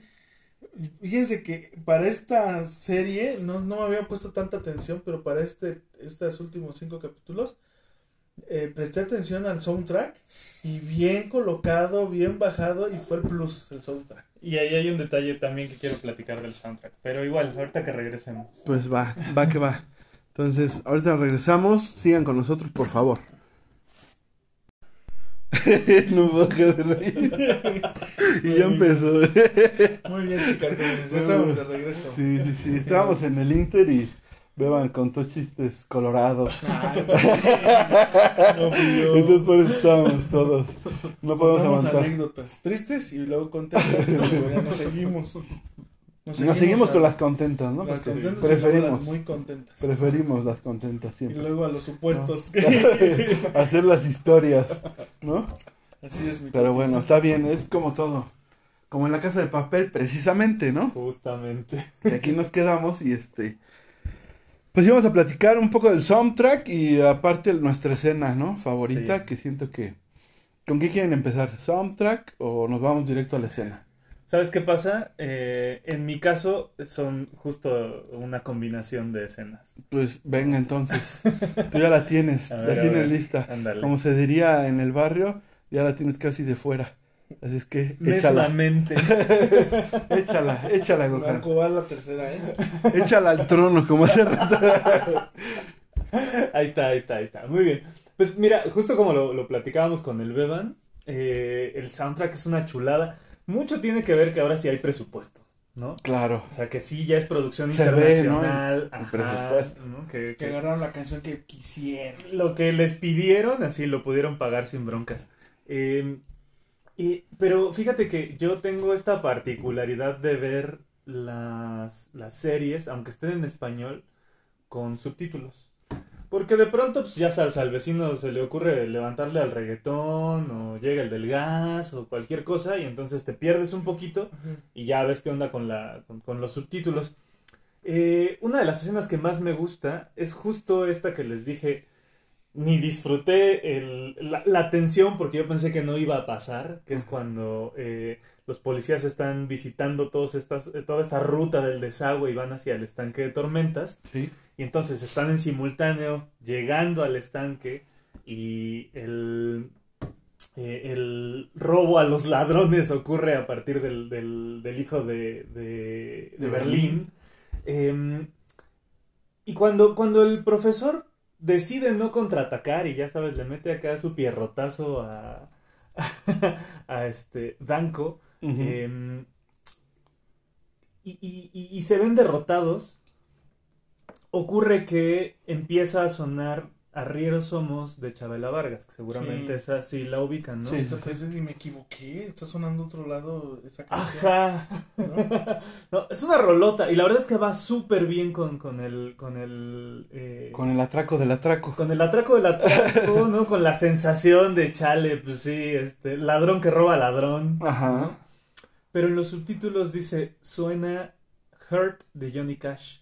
fíjense que para esta serie no, no me había puesto tanta atención, pero para este estos últimos cinco capítulos eh, presté atención al soundtrack y bien colocado, bien bajado y fue el plus el soundtrack. Y ahí hay un detalle también que quiero platicar del soundtrack. Pero igual, ahorita que regresemos. Pues va, va que va. Entonces, ahorita regresamos. Sigan con nosotros, por favor. no puedo dejar de reír. y ya empezó. Muy bien, chicarcones, ya estamos de regreso. sí, sí, sí. Estábamos en el Inter y Beban contó chistes colorados. Ah, sí. No. Entonces, por eso estábamos todos. No podemos Contamos aguantar. anécdotas tristes y luego. Luego ya nos seguimos. Nos seguimos a- con las contentas, ¿no? las contentas y preferimos, las muy contentas. preferimos las contentas Y siempre. luego a los supuestos. Hacer las historias, ¿no? Así es mi Pero bueno, está bien, es como todo. Como en la casa de papel, precisamente, ¿no? Justamente. Y aquí nos quedamos y este. Pues íbamos a platicar un poco del soundtrack y aparte nuestra escena, ¿no? Favorita, Sí. que siento que. ¿Con qué quieren empezar? ¿Soundtrack o nos vamos directo a la escena? ¿Sabes qué pasa? Eh, en mi caso son justo una combinación de escenas. Pues venga entonces. Tú ya la tienes, la tienes ver, lista. Ándale. Como se diría en el barrio, ya la tienes casi de fuera. Así es que échala, échala, échala, Gohan. Va la tercera, ¿eh? Échala al trono, como hace rato. Ahí está, ahí está, ahí está. Muy bien. Pues mira, justo como lo, lo platicábamos con el Beban, eh, el soundtrack es una chulada. Mucho tiene que ver que ahora sí hay presupuesto, ¿no? Claro. O sea, que sí ya es producción Se ve, ¿no? internacional. Ajá. ¿no? Que, Que que agarraron la canción que quisieron. lo que les pidieron, así lo pudieron pagar sin broncas. Eh, y- pero fíjate que yo tengo esta particularidad de ver las, las series, aunque estén en español, con subtítulos. Porque de pronto, pues ya sabes, al vecino se le ocurre levantarle al reggaetón, o llega el del gas, o cualquier cosa, y entonces te pierdes un poquito y ya ves qué onda con, la, con, con los subtítulos. Eh, una de las escenas que más me gusta es justo esta que les dije, ni disfruté el- la, la tensión porque yo pensé que no iba a pasar, que es cuando eh, los policías están visitando estas, eh, toda esta ruta del desagüe y van hacia el estanque de tormentas. Sí. Y entonces están en simultáneo llegando al estanque y el, eh, el robo a los ladrones ocurre a partir del, del- del hijo de, de- Berlín. Em, y cuando, cuando el profesor decide no contraatacar y ya sabes, le mete acá su pierrotazo a, a este Danko. Em, y, y- y- y se ven derrotados. Ocurre que empieza a sonar Arrieros Somos de Chabela Vargas, que seguramente Sí. esa sí la ubican, ¿no? Sí. Entonces ni me equivoqué, está sonando otro lado esa canción. Ajá. ¿no? No, es una rolota y la verdad es que va súper bien con, con el con el eh, Con el atraco del atraco. con el atraco del atraco, ¿no? Con la sensación de chale, pues sí, este ladrón que roba ladrón. Ajá. Pero en los subtítulos dice, suena Hurt de Johnny Cash.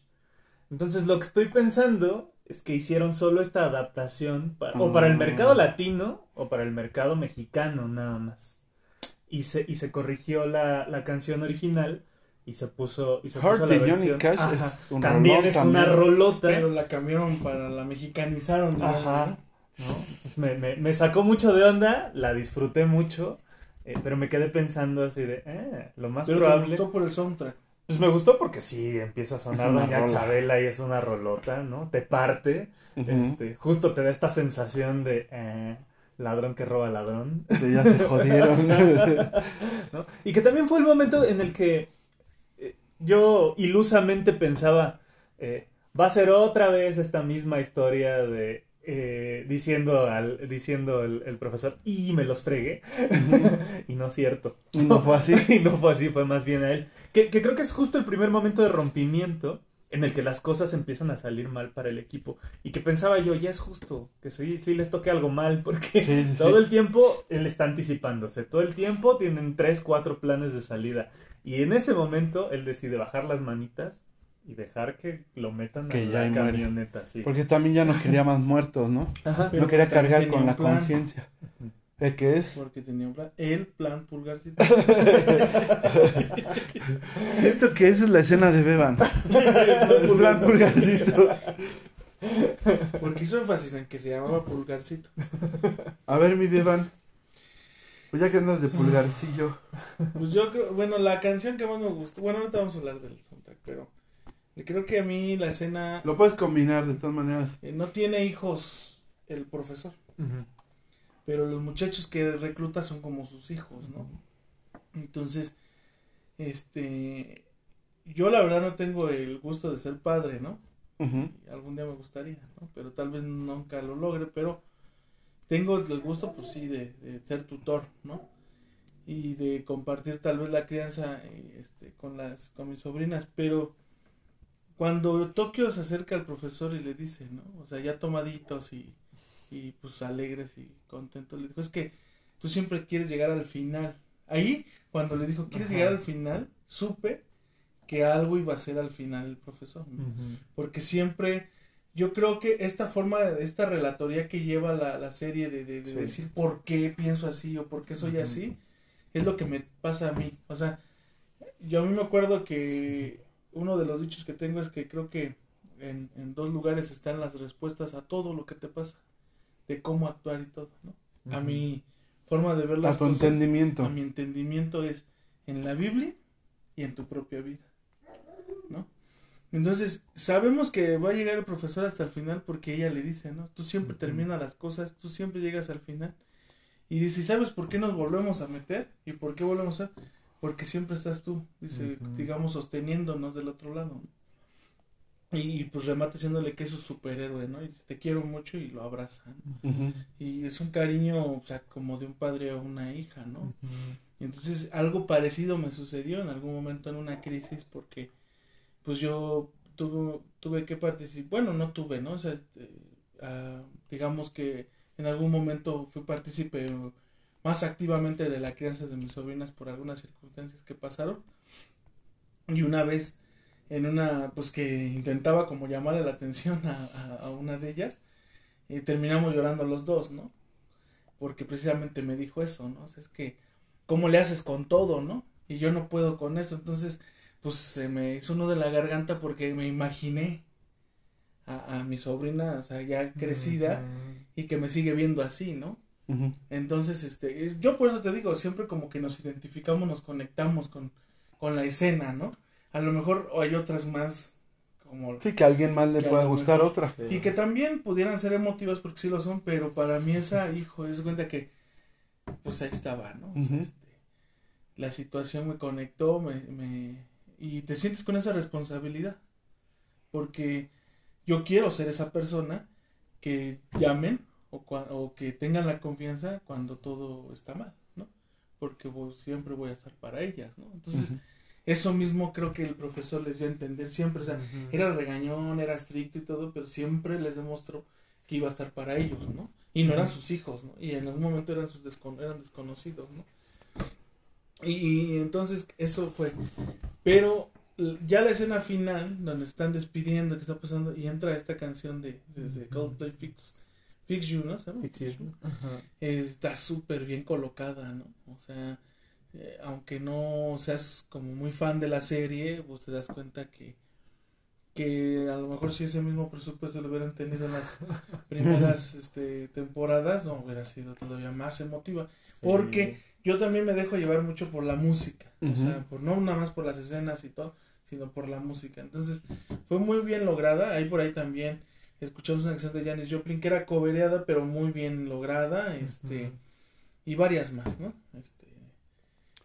Entonces lo que estoy pensando es que hicieron solo esta adaptación pa- o para el mercado latino o para el mercado mexicano nada más. Y se, y se corrigió la, la canción original y se puso, y se Hurt puso la de Johnny versión. Cash Ajá. es un también rolón es una rolota. Pero la cambiaron para la mexicanizaron. Ajá. ¿no? me, me- me sacó mucho de onda, la disfruté mucho, eh, pero me quedé pensando así de, eh, lo más Pero te probable... gustó por el soundtrack. Pues me gustó porque sí, empieza a sonar Doña rola. Chabela y es una rolota, ¿no? Te parte, este, justo te da esta sensación de eh, ladrón que roba ladrón, De ya se jodieron. ¿no? Y que también fue el momento en el que eh, yo ilusamente pensaba, eh, va a ser otra vez esta misma historia de eh, diciendo al diciendo el, el profesor y me los fregué y no es cierto y no fue así. y no fue así, fue más bien a él. Que, que creo que es justo el primer momento de rompimiento en el que las cosas empiezan a salir mal para el equipo. Y que pensaba yo, ya es justo, que sí, sí les toque algo mal, porque Sí, sí, todo el tiempo él está anticipándose, todo el tiempo tienen tres, cuatro planes de salida. Y en ese momento él decide bajar las manitas y dejar que lo metan Que en ya la camioneta, sí. Porque también ya no quería más muertos, ¿no? Ajá, no quería cargar con la conciencia. ¿El qué es? Porque tenía un plan. El plan pulgarcito. Siento que esa es la escena de Beban. Un plan pulgarcito. Porque hizo énfasis en que se llamaba pulgarcito. A ver, mi Beban. Pues ya que andas de pulgarcillo. Pues yo creo, bueno, la canción que más me gustó, bueno, ahorita vamos a hablar del soundtrack, pero creo que a mí la escena Lo puedes combinar de todas maneras. eh, no tiene hijos el profesor, Ujú. Pero los muchachos que recluta son como sus hijos, ¿no? Entonces, este, yo la verdad no tengo el gusto de ser padre, ¿no? Algún día me gustaría, ¿no? Pero tal vez nunca lo logre, pero tengo el gusto, pues sí, de, de ser tutor, ¿no? Y de compartir tal vez la crianza eh, este, con las con mis sobrinas, pero cuando Tokio se acerca al profesor y le dice, ¿no? O sea, ya tomaditos y, y pues alegres y contentos, le dijo, es que tú siempre quieres llegar al final. Ahí, cuando le dijo, ¿quieres Ajá. llegar al final? Supe que algo iba a ser al final el profesor, porque siempre yo creo que esta forma, esta relatoría que lleva la, la serie de, de- de Sí. decir por qué pienso así o por qué soy así, es lo que me pasa a mí. O sea, yo a mí me acuerdo que uno de los dichos que tengo es que creo que en, en dos lugares están las respuestas a todo lo que te pasa, de cómo actuar y todo, ¿no? A mi forma de ver A las tu cosas, entendimiento. a mi entendimiento es en la Biblia y en tu propia vida, ¿no? Entonces, sabemos que va a llegar el profesor hasta el final porque ella le dice, ¿no? Tú siempre terminas las cosas, tú siempre llegas al final. Y dice, ¿sabes por qué nos volvemos a meter? ¿Y por qué volvemos a...? Porque siempre estás tú, dice, digamos, sosteniéndonos del otro lado. ¿no? Y, y, pues remata diciéndole que es su superhéroe, ¿no? Y dice, te quiero mucho y lo abraza. ¿no? Y es un cariño, o sea, como de un padre a una hija, ¿no? Y entonces algo parecido me sucedió en algún momento en una crisis porque pues yo tuve, tuve que participar, bueno, no tuve, ¿no? O sea, este, ah, digamos que en algún momento fui partícipe más activamente de la crianza de mis sobrinas por algunas circunstancias que pasaron. Y una vez en una, pues que intentaba como llamarle la atención a, a- a una de ellas, y terminamos llorando los dos, ¿no? Porque precisamente me dijo eso, ¿no? O sea, es que, ¿cómo le haces con todo, no? Y yo no puedo con eso, entonces, pues se me hizo uno de la garganta porque me imaginé a, a mi sobrina, o sea, ya crecida, y que me sigue viendo así, ¿no? Entonces, este, yo por eso te digo, siempre como que nos identificamos, nos conectamos con, con la escena, ¿no? A lo mejor hay otras más como... Sí, que a alguien más le pueda lo gustar mejor- otra. Sí. Y que también pudieran ser emotivas porque sí lo son, pero para mí esa, hijo, es cuenta que, pues ahí estaba, ¿no? O sea, Ujú. este, la situación me conectó, me, me, y te sientes con esa responsabilidad, porque yo quiero ser esa persona que llamen o, cua- o que tengan la confianza cuando todo está mal, ¿no? Porque vos- siempre voy a estar para ellas, ¿no? Entonces. Eso mismo creo que el profesor les dio a entender siempre, o sea, era regañón, era estricto y todo, pero siempre les demostró que iba a estar para ellos, ¿no? Y no eran sus hijos, ¿no? Y en algún momento eran sus descon- eran desconocidos, ¿no? Y, y entonces eso fue. Pero ya la escena final, donde están despidiendo, que está pasando, y entra esta canción de, de, de Coldplay Fix, Fix You, ¿no? Fix You. Está súper bien colocada, ¿no? O sea, eh, aunque no seas como muy fan de la serie, pues te das cuenta que, que a lo mejor si ese mismo presupuesto lo hubieran tenido en las primeras este, temporadas, no hubiera sido todavía más emotiva. Porque yo también me dejo llevar mucho por la música, o sea, por, no nada más por las escenas y todo, sino por la música. Entonces, fue muy bien lograda. Ahí por ahí también escuchamos una canción de Janis Joplin que era cobereada, pero muy bien lograda, este, y varias más, ¿no? Este,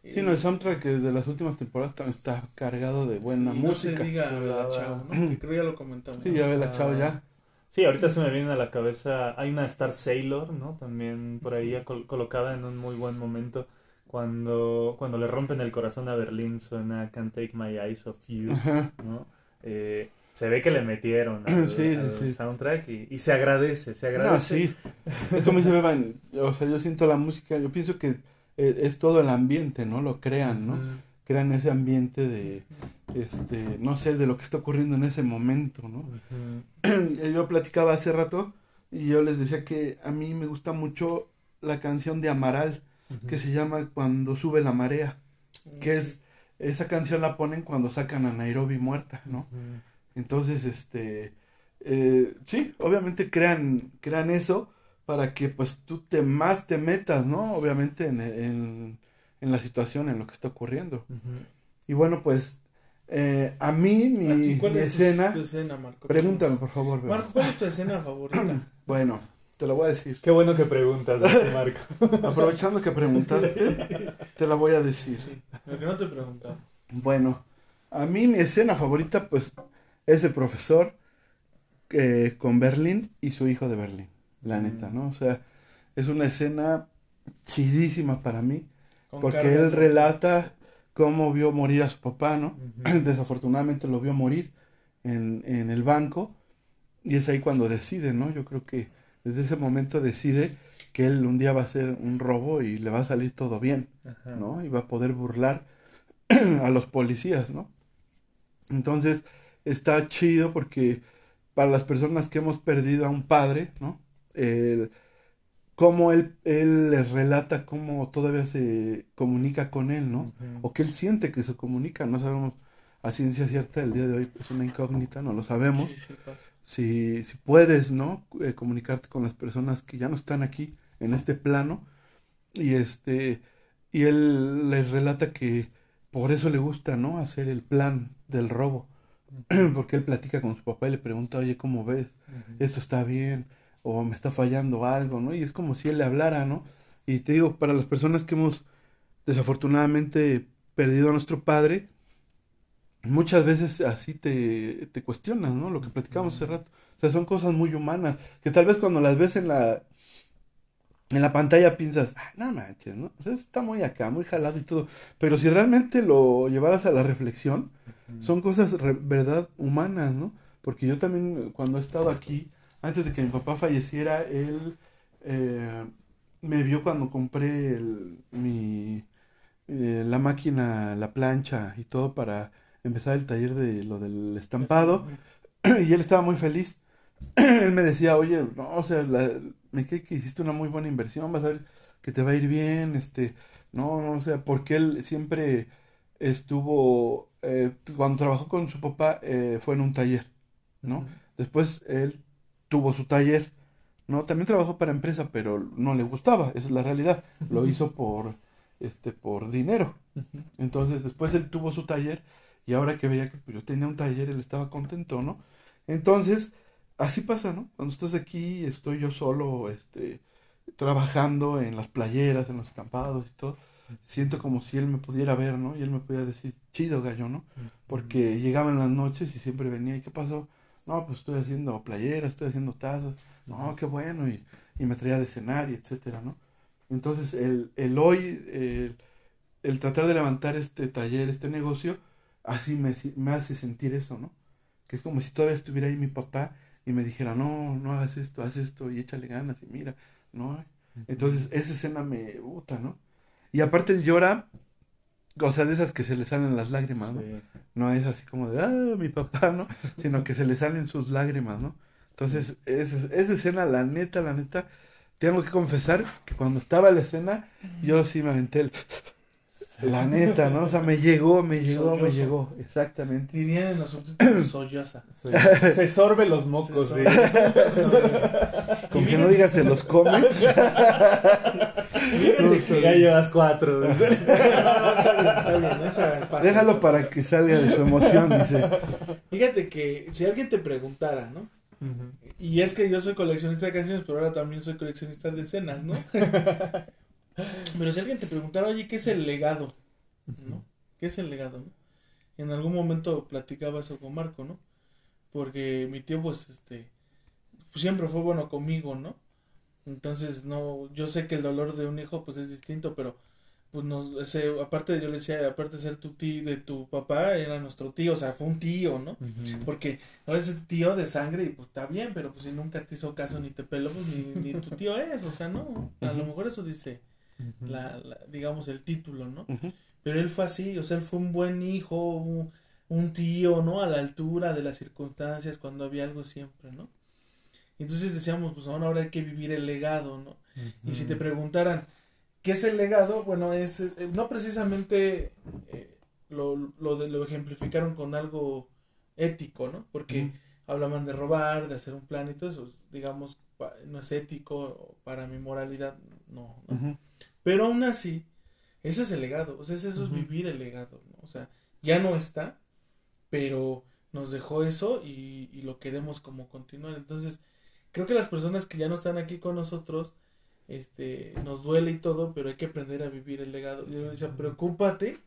Sí, no, el soundtrack de las últimas temporadas también está cargado de buena y no música. se diga la Chao, ¿no? Que creo ya lo comentamos. Sí, ya ve la chava ya. Sí, ahorita se me viene a la cabeza, hay una Star Sailor, ¿no? También por ahí col- colocada en un muy buen momento. Cuando, cuando le rompen el corazón a Berlín suena Can't Take My Eyes Off You. ¿no? Eh, se ve que le metieron al, Sí, sí, al sí. soundtrack y, y se agradece, se No, agradece. sí. Es como dice Beban, o sea, yo siento la música, yo pienso que eh, es todo el ambiente, ¿no? Lo crean, ¿no? Crean ese ambiente de, este, no sé, de lo que está ocurriendo en ese momento, ¿no? Yo platicaba hace rato y yo les decía que a mí me gusta mucho la canción de Amaral, que se llama Cuando sube la marea, que es, esa canción la ponen cuando sacan a Nairobi muerta, ¿no? Entonces, este, eh, sí, obviamente crean, crean eso para que pues tú te más te metas, ¿no? Obviamente en, en, en la situación, en lo que está ocurriendo. Y bueno, pues eh, a mí mi, ¿Cuál mi es tu- escena, tu escena, Marco? pregúntame por favor. Marco, ¿cuál es tu escena favorita? Bueno, te la voy a decir. Qué bueno que preguntas, este Marco. Aprovechando que preguntaste, te la voy a decir. Sí, lo que no te preguntaba. Bueno, a mí mi escena favorita pues es el profesor eh, con Berlín y su hijo de Berlín, la neta, ¿no? O sea, es una escena chidísima para mí, Con porque él relata cómo vio morir a su papá, ¿no? Desafortunadamente lo vio morir en, en el banco y es ahí cuando decide, ¿no? Yo creo que desde ese momento decide que él un día va a hacer un robo y le va a salir todo bien. Ajá. ¿no? Y va a poder burlar a los policías, ¿no? Entonces, está chido porque para las personas que hemos perdido a un padre, ¿no? El- cómo él, él les relata cómo todavía se comunica con él, ¿no? O que él siente que se comunica, no sabemos a ciencia cierta el día de hoy, es una incógnita, no lo sabemos Sí, sí, pasa. si, si puedes, ¿no? Eh, comunicarte con las personas que ya no están aquí en este plano. Y este, y él les relata que por eso le gusta, ¿no? Hacer el plan del robo. Porque él platica con su papá y le pregunta, oye, ¿cómo ves? ¿Esto está bien? ¿O me está fallando algo, ¿no? Y es como si él le hablara, ¿no? Y te digo, para las personas que hemos desafortunadamente perdido a nuestro padre, muchas veces así te, te cuestionas, ¿no? Lo que platicamos hace rato. O sea, son cosas muy humanas, que tal vez cuando las ves en la, en la pantalla piensas, ah, no manches, ¿no? O sea, está muy acá, muy jalado y todo. Pero si realmente lo llevaras a la reflexión, son cosas, re- verdad, humanas, ¿no? Porque yo también, cuando he estado aquí, antes de que mi papá falleciera, él eh, me vio cuando compré el- mi, eh, la máquina, la plancha y todo para empezar el taller de lo del estampado. Y él estaba muy feliz. Él me decía, oye, no, o sea, la- me cree que hiciste una muy buena inversión, vas a ver que te va a ir bien, este, no, no, o sea, porque él siempre estuvo, eh, cuando trabajó con su papá, eh, fue en un taller, ¿no? Después él tuvo su taller, ¿no? También trabajó para empresa, pero no le gustaba, esa es la realidad, lo hizo por, este, por dinero. Entonces después él tuvo su taller y ahora que veía que pues, yo tenía un taller, él estaba contento, ¿no? Entonces, así pasa, ¿no? Cuando estás aquí, estoy yo solo, este, trabajando en las playeras, en los estampados y todo, siento como si él me pudiera ver, ¿no? Y él me pudiera decir, chido gallo, ¿no? Porque llegaba en las noches y siempre venía, ¿y qué pasó? No, pues estoy haciendo playeras, estoy haciendo tazas, no, qué bueno, y, y me traía de cenar y etcétera, ¿no? Entonces, el, el hoy, el, el tratar de levantar este taller, este negocio, así me, me hace sentir eso, ¿no? Que es como si todavía estuviera ahí mi papá y me dijera, no, no hagas esto, haz esto y échale ganas y mira, ¿no? Entonces, esa escena me gusta, ¿no? Y aparte él llora, o sea, de esas que se le salen las lágrimas, ¿no? Sí. No es así como de, ah, mi papá, ¿no? Sino que se le salen sus lágrimas, ¿no? Entonces, esa, esa escena, la neta, la neta, tengo que confesar que cuando estaba la escena, yo sí me aventé el... La neta, ¿no? O sea, me llegó, me llegó, me llegó, exactamente. Dirían en los subtítulos solloza. Sí. Se sorbe los mocos, Se sí. Con que no digas se los come. Que- Ya llevas cuatro. No, está bien, está bien, esa pasa. Déjalo para que salga de su emoción, dice. Fíjate que si alguien te preguntara, ¿no? Y es que yo soy coleccionista de canciones, pero ahora también soy coleccionista de escenas, ¿no? Pero si alguien te preguntara, oye, ¿qué es el legado? ¿No? ¿Qué es el legado? no? En algún momento platicaba eso con Marco, ¿no? Porque mi tío, pues, este, pues, siempre fue bueno conmigo, ¿no? Entonces, no, yo sé que el dolor de un hijo, pues, es distinto, pero, pues, nos, ese, aparte, yo le decía, aparte de ser tu tío, de tu papá, era nuestro tío, o sea, fue un tío, ¿no? Ujú. Porque no es tío de sangre y pues está bien, pero pues si nunca te hizo caso ni te peló, pues ni, ni tu tío es, o sea, no. A lo mejor eso dice, La, la- digamos, el título, ¿no? Pero él fue así, o sea, él fue un buen hijo, un, un tío, ¿no? A la altura de las circunstancias, cuando había algo siempre, ¿no? Entonces decíamos, pues ahora hay que vivir el legado, ¿no? Y si te preguntaran, ¿qué es el legado? Bueno, es, eh, no precisamente eh, lo, lo, de- lo ejemplificaron con algo ético, ¿no? Porque hablaban de robar, de hacer un plan y todo eso, digamos, no es ético para mi moralidad, no. Pero aún así, ese es el legado, o sea, eso es vivir el legado, ¿no? O sea, ya no está, pero nos dejó eso y, y lo queremos como continuar. Entonces, creo que las personas que ya no están aquí con nosotros, este, nos duele y todo, pero hay que aprender a vivir el legado. Yo decía, preocúpate,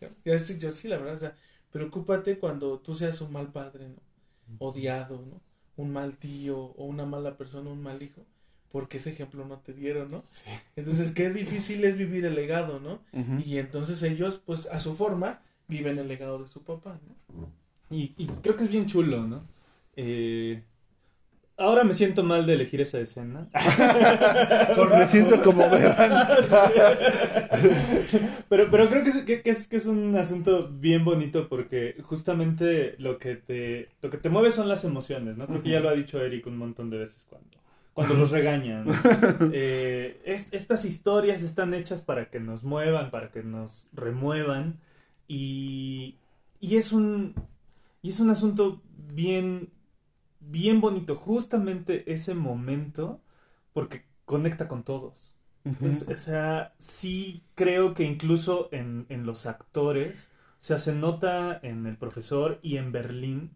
ya, ya sí, yo sí, la verdad, o sea, preocúpate cuando tú seas un mal padre, ¿no? Odiado, ¿no? Un mal tío o una mala persona, un mal hijo, porque ese ejemplo no te dieron, ¿no? Entonces, qué difícil es vivir el legado, ¿no? Y entonces ellos, pues a su forma, viven el legado de su papá, ¿no? Y, y creo que es bien chulo, ¿no? Eh, ahora me siento mal de elegir esa escena. Me siento como verán. pero, pero creo que es, que, que es, que es un asunto bien bonito porque justamente lo que te, lo que te mueve son las emociones, ¿no? Creo que ya lo ha dicho Eric un montón de veces cuando, cuando los regañan. Eh, es- estas historias están hechas para que nos muevan, para que nos remuevan y, y es un y es un asunto bien bien bonito justamente ese momento porque conecta con todos. Es- o sea, sí creo que incluso en, en los actores, o sea, se nota en el profesor y en Berlín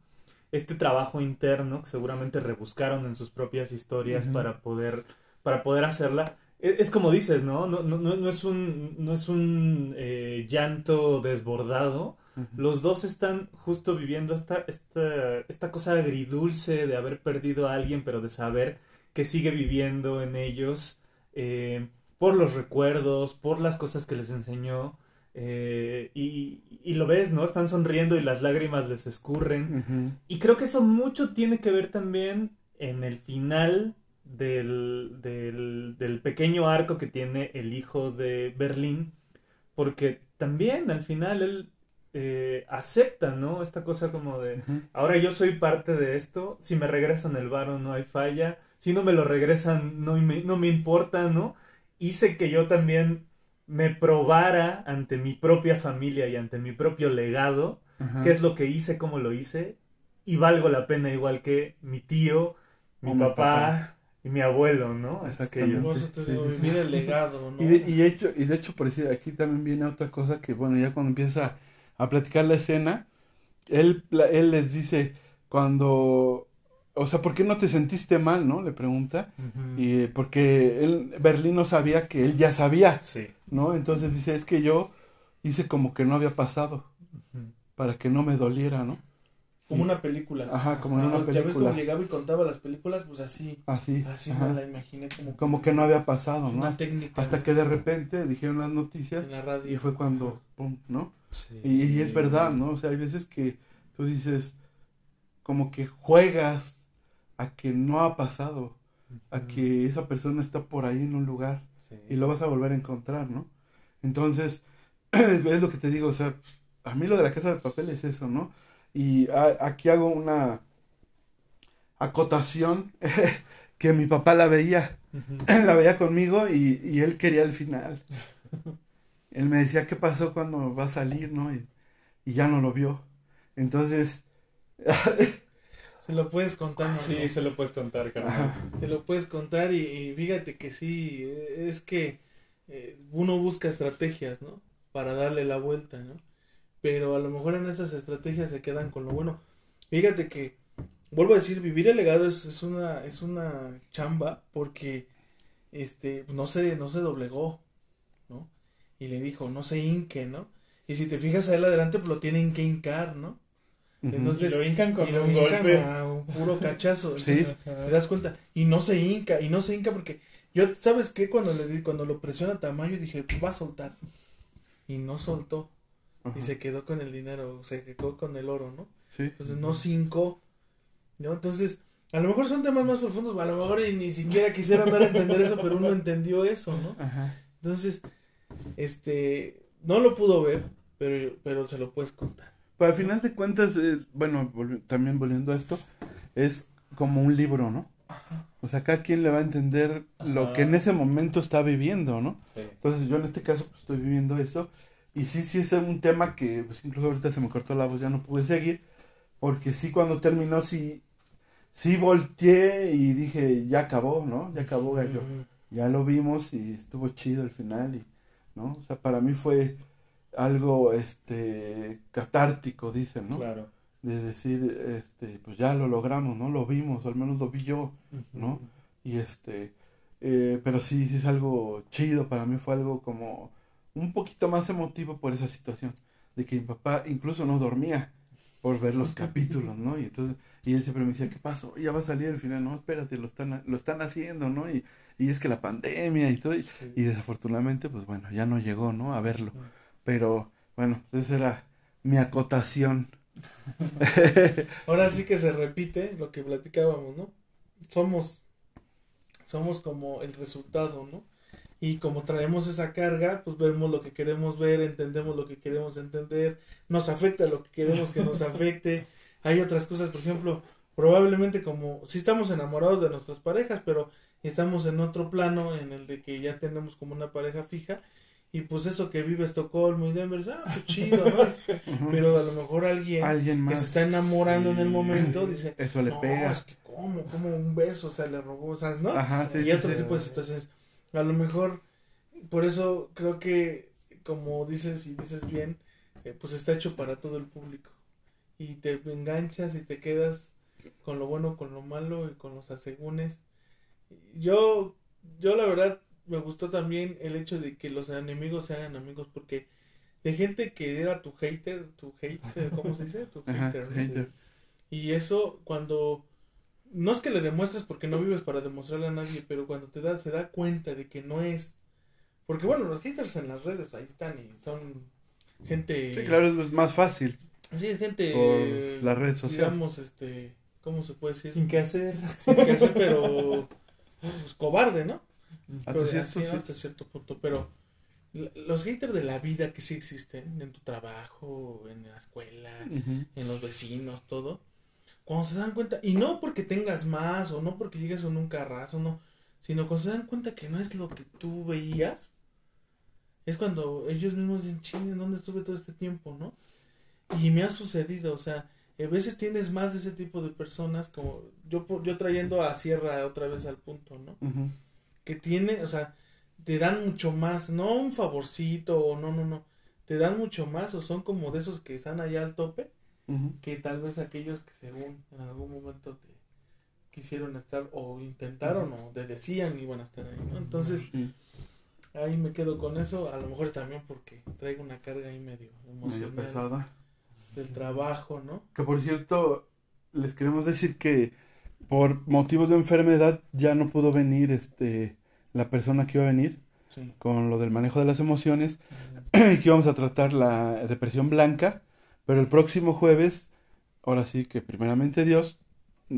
este trabajo interno que seguramente rebuscaron en sus propias historias para poder para poder hacerla. E- Es, como dices, ¿no? No, no, no, es un, no es un eh, llanto desbordado. Los dos están justo viviendo esta, esta, esta cosa agridulce de haber perdido a alguien, pero de saber que sigue viviendo en ellos eh, por los recuerdos, por las cosas que les enseñó. Eh, y, y lo ves, ¿no? Están sonriendo y las lágrimas les escurren. Y creo que eso mucho tiene que ver también en el final del, del, del pequeño arco que tiene el hijo de Berlín, porque también al final él eh, acepta, ¿no? Esta cosa como de, ahora yo soy parte de esto, si me regresan el varo no hay falla, si no me lo regresan no me, no me importa, ¿no? Hice que yo también me probara ante mi propia familia y ante mi propio legado Ajá. qué es lo que hice, cómo lo hice, y valgo la pena igual que mi tío, mi papá, papá. y mi abuelo, ¿no? Exactamente. Aquello. Por eso te Sí, digo, sí, sí. vivir el legado, ¿no? Y de, y hecho, y de hecho, por decir, aquí también viene otra cosa que, bueno, ya cuando empieza a platicar la escena, él, pla- él les dice, cuando, o sea, ¿por qué no te sentiste mal, no? Le pregunta. Y eh, porque él, Berlín no sabía que él ya sabía, Sí. ¿No? Entonces dice, es que yo hice como que no había pasado, para que no me doliera, ¿no? Como una película. Ajá, como en una Ya ves película. cuando llegaba y contaba las películas, pues así, Así, así ajá. me la imaginé como, como que no había pasado, ¿no? una técnica Hasta que de repente dijeron las noticias en la radio. y fue cuando, pum, ¿no? Sí. Y, y es verdad, ¿no? O sea, hay veces que tú dices, como que juegas a que no ha pasado, a que esa persona está por ahí en un lugar Sí. y lo vas a volver a encontrar, ¿no? Entonces, es lo que te digo, o sea, a mí lo de la casa de papel es eso, ¿no? Y a- aquí hago una acotación que mi papá la veía, la veía conmigo y, y él quería el final. Él me decía, ¿qué pasó cuando va a salir, no? Y, y ya no lo vio. Entonces, Se lo puedes contar, ¿no? Sí, se lo puedes contar, carnal. Se lo puedes contar y, y fíjate que sí, eh, es que eh, uno busca estrategias, ¿no? Para darle la vuelta, ¿no? Pero a lo mejor en esas estrategias se quedan con lo bueno. Fíjate que, vuelvo a decir, vivir el legado es, es una, es una chamba porque este, no se, no se doblegó, ¿no? Y le dijo, no se hinque, ¿no? Y si te fijas él adelante, pues lo tienen que hincar, ¿no? Entonces, y lo hincan con y lo un hincan golpe. a un puro cachazo. Sí. Te das cuenta. Y no se hinca y no se hinca porque yo sabes qué cuando le di- cuando lo presiona Tamayo dije va a soltar y no soltó. Ajá, y se quedó con el dinero se quedó con el oro no sí, entonces no se hincó no entonces a lo mejor son temas más profundos a lo mejor y ni siquiera quisieran dar a entender eso pero uno entendió eso no ajá, entonces este no lo pudo ver, pero, pero se lo puedes contar. Pero al final de cuentas, eh, bueno, volvi- también volviendo a esto, es como un libro, ¿no? O sea, cada quien le va a entender lo que en ese momento está viviendo, ¿no? Sí. Entonces yo en este caso pues, estoy viviendo eso. Y sí, sí es un tema que pues, incluso ahorita se me cortó la voz, ya no pude seguir. Porque sí, cuando terminó, sí, sí volteé y dije, ya acabó, ¿no? Ya acabó Gallo. Ya lo vimos y estuvo chido el final. Y, ¿no? O sea, para mí fue algo este catártico, dicen, ¿no? Claro. De decir, este, pues ya lo logramos, ¿no? Lo vimos, o al menos lo vi yo, ¿no? Y este, eh, pero sí, sí es algo chido, para mí fue algo como un poquito más emotivo por esa situación, de que mi papá incluso no dormía por ver los capítulos, ¿no? Y entonces, y él siempre me decía, ¿qué pasó? Ya va a salir el final, no, espérate, lo están, lo están haciendo, ¿no? Y, y es que la pandemia y todo, y, Sí. y desafortunadamente, pues bueno, ya no llegó, ¿no? A verlo, pero bueno, esa era mi acotación. Ahora sí que se repite lo que platicábamos, ¿no? Somos, somos como el resultado, ¿no? Y como traemos esa carga, pues vemos lo que queremos ver, entendemos lo que queremos entender, nos afecta lo que queremos que nos afecte. Hay otras cosas, por ejemplo, probablemente como si estamos enamorados de nuestras parejas, pero estamos en otro plano en el de que ya tenemos como una pareja fija y pues eso que vive Estocolmo y Denver, ah, pues chido, ¿no? Pero a lo mejor alguien Alguien que se está enamorando en el momento dice, Eso le no, pega. es que cómo, como un beso, o sea, le robó, o sea, ¿no? Ajá, sí, y sí, otro sí. tipo de situaciones. A lo mejor, por eso creo que, como dices y dices bien, eh, pues está hecho para todo el público. Y te enganchas y te quedas con lo bueno, con lo malo y con los asegúnes. Yo, yo la verdad, me gustó también el hecho de que los enemigos se hagan amigos porque de gente que era tu hater, tu hater, ¿cómo se dice? Tu Ajá, hater, y eso cuando no es que le demuestres porque no vives para demostrarle a nadie, pero cuando te da se da cuenta de que no es porque bueno, los haters en las redes ahí están y son gente Sí, claro, es más fácil. Sí, es gente Por la red social. digamos este, ¿cómo se puede decir? Sin qué hacer. Sin que hacer, pero pues, cobarde, ¿no? Hasta Pero cierto, así, sí. hasta cierto punto, pero los haters de la vida que sí existen en tu trabajo, en la escuela, Ujú. en los vecinos, todo, cuando se dan cuenta, y no porque tengas más, o no porque llegues con un carrazo, no, sino cuando se dan cuenta que no es lo que tú veías, es cuando ellos mismos dicen, ching, ¿en dónde estuve todo este tiempo, no? Y me ha sucedido, o sea, a veces tienes más de ese tipo de personas, como yo, yo trayendo a Sierra otra vez al punto, ¿no? Ujú. Que tiene, o sea, te dan mucho más, no un favorcito o no, no, no, te dan mucho más o son como de esos que están allá al tope, que tal vez aquellos que según en algún momento te quisieron estar o intentaron o te decían iban a estar ahí, ¿no? Entonces, ahí me quedo con eso, a lo mejor también porque traigo una carga ahí medio medio emocional pesada. del trabajo, ¿no? Que por cierto, les queremos decir que por motivos de enfermedad ya no pudo venir este la persona que iba a venir Sí. con lo del manejo de las emociones y que íbamos a tratar la depresión blanca, pero el próximo jueves, ahora sí que primeramente Dios,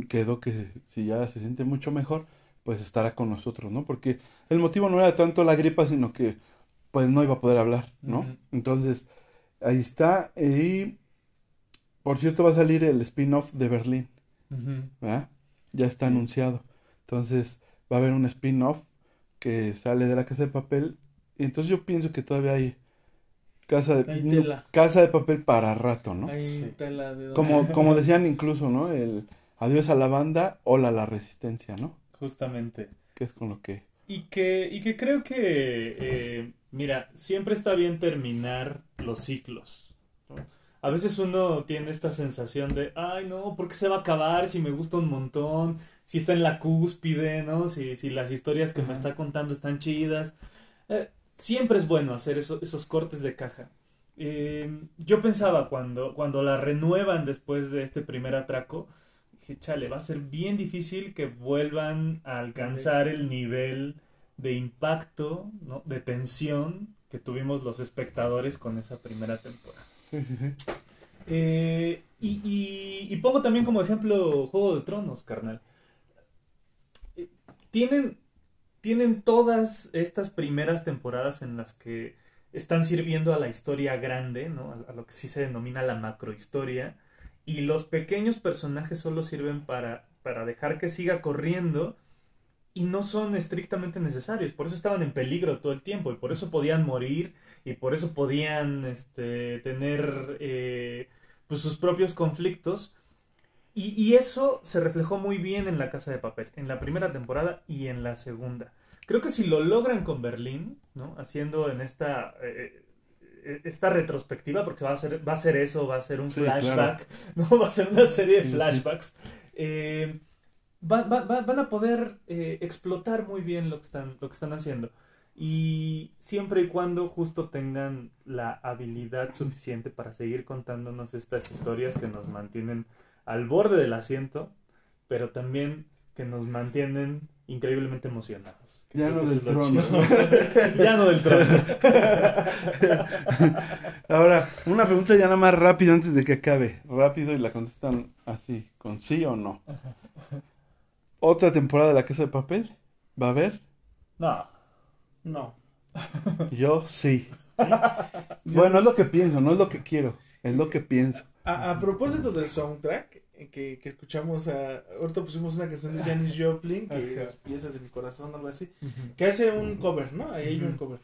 quedó que si ya se siente mucho mejor, pues estará con nosotros, ¿no? Porque el motivo no era tanto la gripa, sino que pues no iba a poder hablar, ¿no? Entonces, ahí está. Y por cierto va a salir el spin-off de Berlín, ¿verdad? Ya está anunciado. Entonces, va a haber un spin-off que sale de la casa de papel. Y entonces yo pienso que todavía hay casa de, Hay tela. casa de papel para rato, ¿no? Ahí Sí. está la de Como, como decían incluso, ¿no? El adiós a la banda, hola a la resistencia, ¿no? Justamente. Que es con lo que... Y que, y que creo que, eh, mira, siempre está bien terminar los ciclos. ¿no? A veces uno tiene esta sensación de, ay no, ¿por qué se va a acabar si me gusta un montón? Si está en la cúspide, ¿no? Si, si las historias que me está contando están chidas. Eh, siempre es bueno hacer eso- esos cortes de caja. Eh, yo pensaba cuando, cuando la renuevan después de este primer atraco, dije, chale, va a ser bien difícil que vuelvan a alcanzar el nivel de impacto, ¿no? de tensión que tuvimos los espectadores con esa primera temporada. Eh, y, y- y pongo también como ejemplo Juego de Tronos, carnal. Tienen, tienen todas estas primeras temporadas en las que están sirviendo a la historia grande, ¿no? A, a lo que sí se denomina la macrohistoria, y los pequeños personajes solo sirven para, para dejar que siga corriendo y no son estrictamente necesarios, por eso estaban en peligro todo el tiempo y por eso podían morir y por eso podían este, tener eh, pues sus propios conflictos y, y eso se reflejó muy bien en La Casa de Papel, en la primera temporada y en la segunda. Creo que si lo logran con Berlín, ¿no? haciendo en esta eh, eh, esta retrospectiva, porque va a ser, va a ser eso, va a ser un Sí, flashback, ¿no? Va a ser una serie de flashbacks. Eh, va- va- va- van a poder eh, explotar muy bien lo que están, lo que están haciendo. Y siempre y cuando justo tengan la habilidad suficiente para seguir contándonos estas historias que nos mantienen al borde del asiento, pero también que nos mantienen increíblemente emocionados. Ya no del trono. ya no del trono. Ahora, una pregunta ya nada más rápido antes de que acabe. Rápido y la contestan así, con sí o no. ¿Otra temporada de La Casa de Papel? ¿Va a haber? No. No. Yo sí. Bueno, es lo que pienso, no es lo que quiero, es lo que pienso. A, a propósito del soundtrack eh, que, que escuchamos, a, ahorita pusimos una canción de Janis Joplin, que Ajá. piezas de mi corazón, algo así, que hace un cover, ¿no? Ahí hay un cover.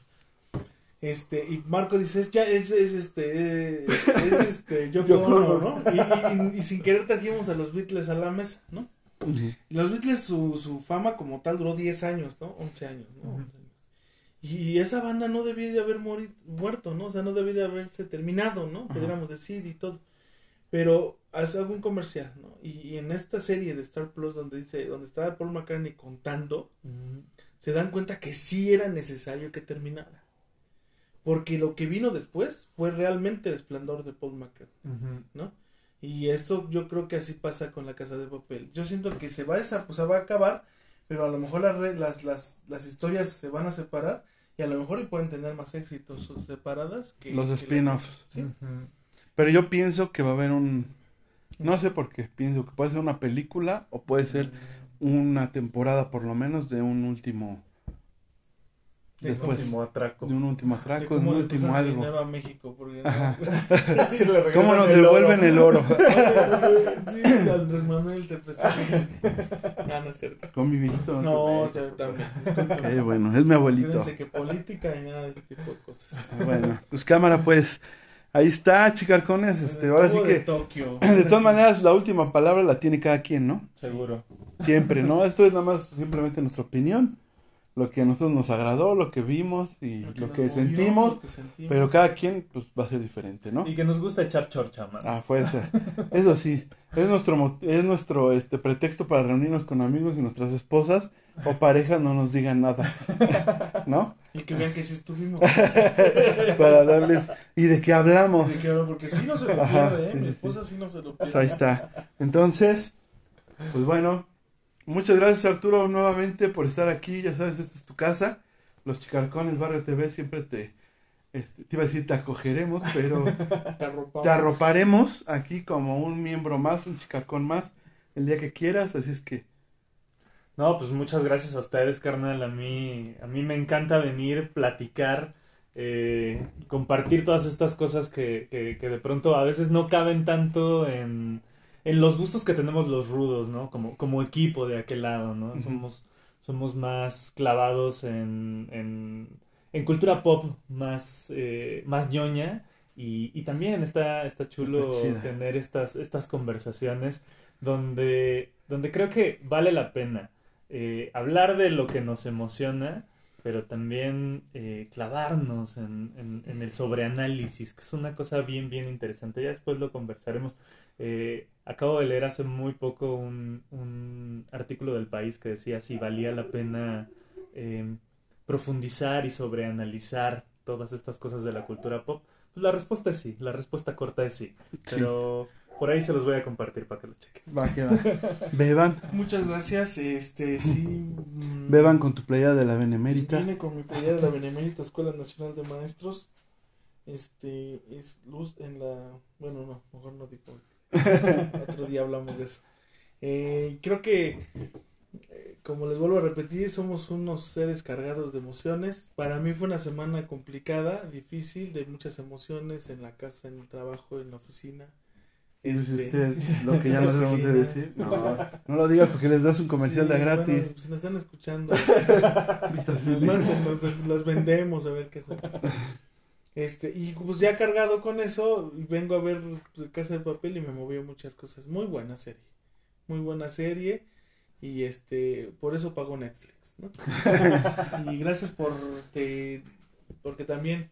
Este, y Marco dice, es, ya, es, es este, eh, es este, Yoko Ono, Ono. ¿no? Y, y- y sin querer trajimos a los Beatles a la mesa, ¿no? Y Los Beatles, su, su fama como tal duró 10 años, ¿no? 11 años, ¿no? Ujú. 11 años. Y esa banda no debía de haber muerto, ¿no? O sea, no debía de haberse terminado, ¿no? Pudiéramos decir y todo. Pero hace algún comercial, ¿no? Y, y en esta serie de Star Plus donde dice, donde estaba Paul McCartney contando, se dan cuenta que sí era necesario que terminara. Porque lo que vino después fue realmente el esplendor de Paul McCartney. Ujú. Y esto yo creo que así pasa con la casa de papel. Yo siento que se va a, esa, pues, se va a acabar, pero a lo mejor las, las, las, las historias se van a separar y a lo mejor pueden tener más éxitos separadas que Los spin-offs. Sí. Pero yo pienso que va a haber un... No sé por qué, pienso que puede ser una película o puede ser una temporada por lo menos de un último... De Después, Último atraco. de un último atraco, de un último algo. dinero a México, porque no- le ¿Cómo nos el oro. devuelven el oro? sí, Andrés Manuel te presta. Ah, no es cierto. Con mi viejito. No, o te- sea, también. Qué bueno, es mi abuelito. Acuérdense que política y nada de ese tipo de cosas. Bueno, pues cámara, pues. Ahí está, chicarcones. Este, ahora sí Todo de que. Tokio. De todas maneras, la última palabra la tiene cada quien, ¿no? Seguro. Siempre, ¿no? Esto es nada más simplemente nuestra opinión. Lo que a nosotros nos agradó, lo que vimos y lo que movió, sentimos. lo que sentimos. Pero cada quien, pues, va a ser diferente, ¿no? Y que nos gusta echar chorcha, man. A fuerza. Eso sí, es nuestro, es nuestro este, pretexto para reunirnos con amigos y nuestras esposas o parejas no nos digan nada, ¿no? Y que vean que sí estuvimos. Para darles... ¿Y de qué hablamos? De que hablo, Porque sí no se lo Ajá, pierde, ¿eh? sí, Mi esposa sí no se lo Pues pierde. ahí está. Entonces, pues bueno, muchas gracias Arturo nuevamente por estar aquí. Ya sabes, esta es tu casa. Los Chicarcones Barrio TV siempre te, este, te iba a decir te acogeremos, pero Te te arroparemos aquí como un miembro más, un chicarcón más, el día que quieras. Así es que, No, pues muchas gracias a ustedes, carnal. A mí, a mí me encanta venir, platicar, eh, compartir todas estas cosas que, que, que de pronto a veces no caben tanto en, en los gustos que tenemos los rudos, ¿no? Como, como equipo de aquel lado, ¿no? Somos, somos más clavados en, en, en cultura pop, más, eh, más ñoña. Y, y también está, está chulo Está tener estas, estas conversaciones donde, donde creo que vale la pena eh, hablar de lo que nos emociona, pero también eh, clavarnos en, en- en el sobreanálisis, que es una cosa bien, bien interesante. Ya después lo conversaremos. Eh, acabo de leer hace muy poco un, un artículo del país que decía si valía la pena eh, profundizar y sobreanalizar todas estas cosas de la cultura pop. Pues la respuesta es sí, la respuesta corta es sí. Pero por ahí se los voy a compartir para que lo chequen. va, que va. Beban, Muchas gracias. Este, sí. mm, beban con tu playa de la Benemérita. Vine con mi playa de la Benemérita Escuela Nacional de Maestros. Este, es luz en la. Bueno, no, mejor no digo. Otro día hablamos de eso. Eh, creo que, eh, como les vuelvo a repetir, somos unos seres cargados de emociones. Para mí fue una semana complicada, difícil, de muchas emociones en la casa, en el trabajo, en la oficina. Dice Este, usted lo que ya no debemos de decir. No, no lo digas porque les das un comercial Sí, de gratis. bueno, si nos están escuchando, mándenos, los vendemos a ver qué hacemos. Este, y pues ya cargado con eso, vengo a ver Casa de Papel y me movió muchas cosas. Muy buena serie. Muy buena serie. Y este, por eso pago Netflix, ¿no? y gracias por te- porque también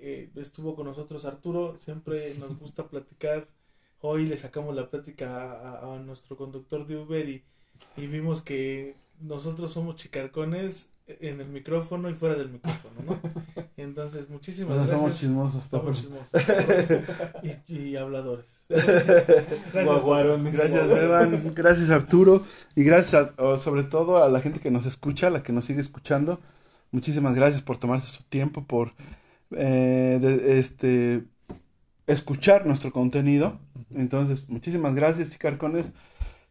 eh, estuvo con nosotros Arturo, siempre nos gusta platicar. Hoy le sacamos la plática a, a nuestro conductor de Uber y, y vimos que nosotros somos chicarcones en el micrófono y fuera del micrófono, ¿no? Entonces, muchísimas gracias. somos chismosos, Somos chismosos. y, y habladores. Gracias. Guaguarones. Gracias, Beban. Gracias, Arturo. Y gracias, a- sobre todo, a la gente que nos escucha, a la que nos sigue escuchando. Muchísimas gracias por tomarse su tiempo, por eh, de- este escuchar nuestro contenido. Entonces, muchísimas gracias, chicarcones.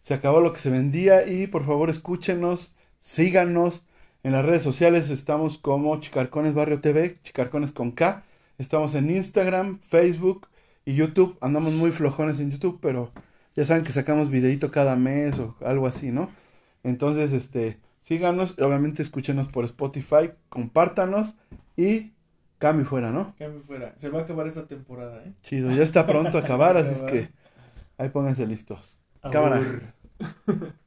Se acabó lo que se vendía y por favor escúchenos, síganos. En las redes sociales estamos como Chicarcones Barrio TV, Chicarcones con K. Estamos en Instagram, Facebook y YouTube. Andamos muy flojones en YouTube, pero ya saben que sacamos videito cada mes o algo así, ¿no? Entonces, este, síganos, y obviamente escúchenos por Spotify, compártanos y cambio fuera, ¿no? Cambio fuera. Se va a acabar esta temporada, ¿eh? Chido, ya está pronto a acabar, así es que ahí pónganse listos. Cámara.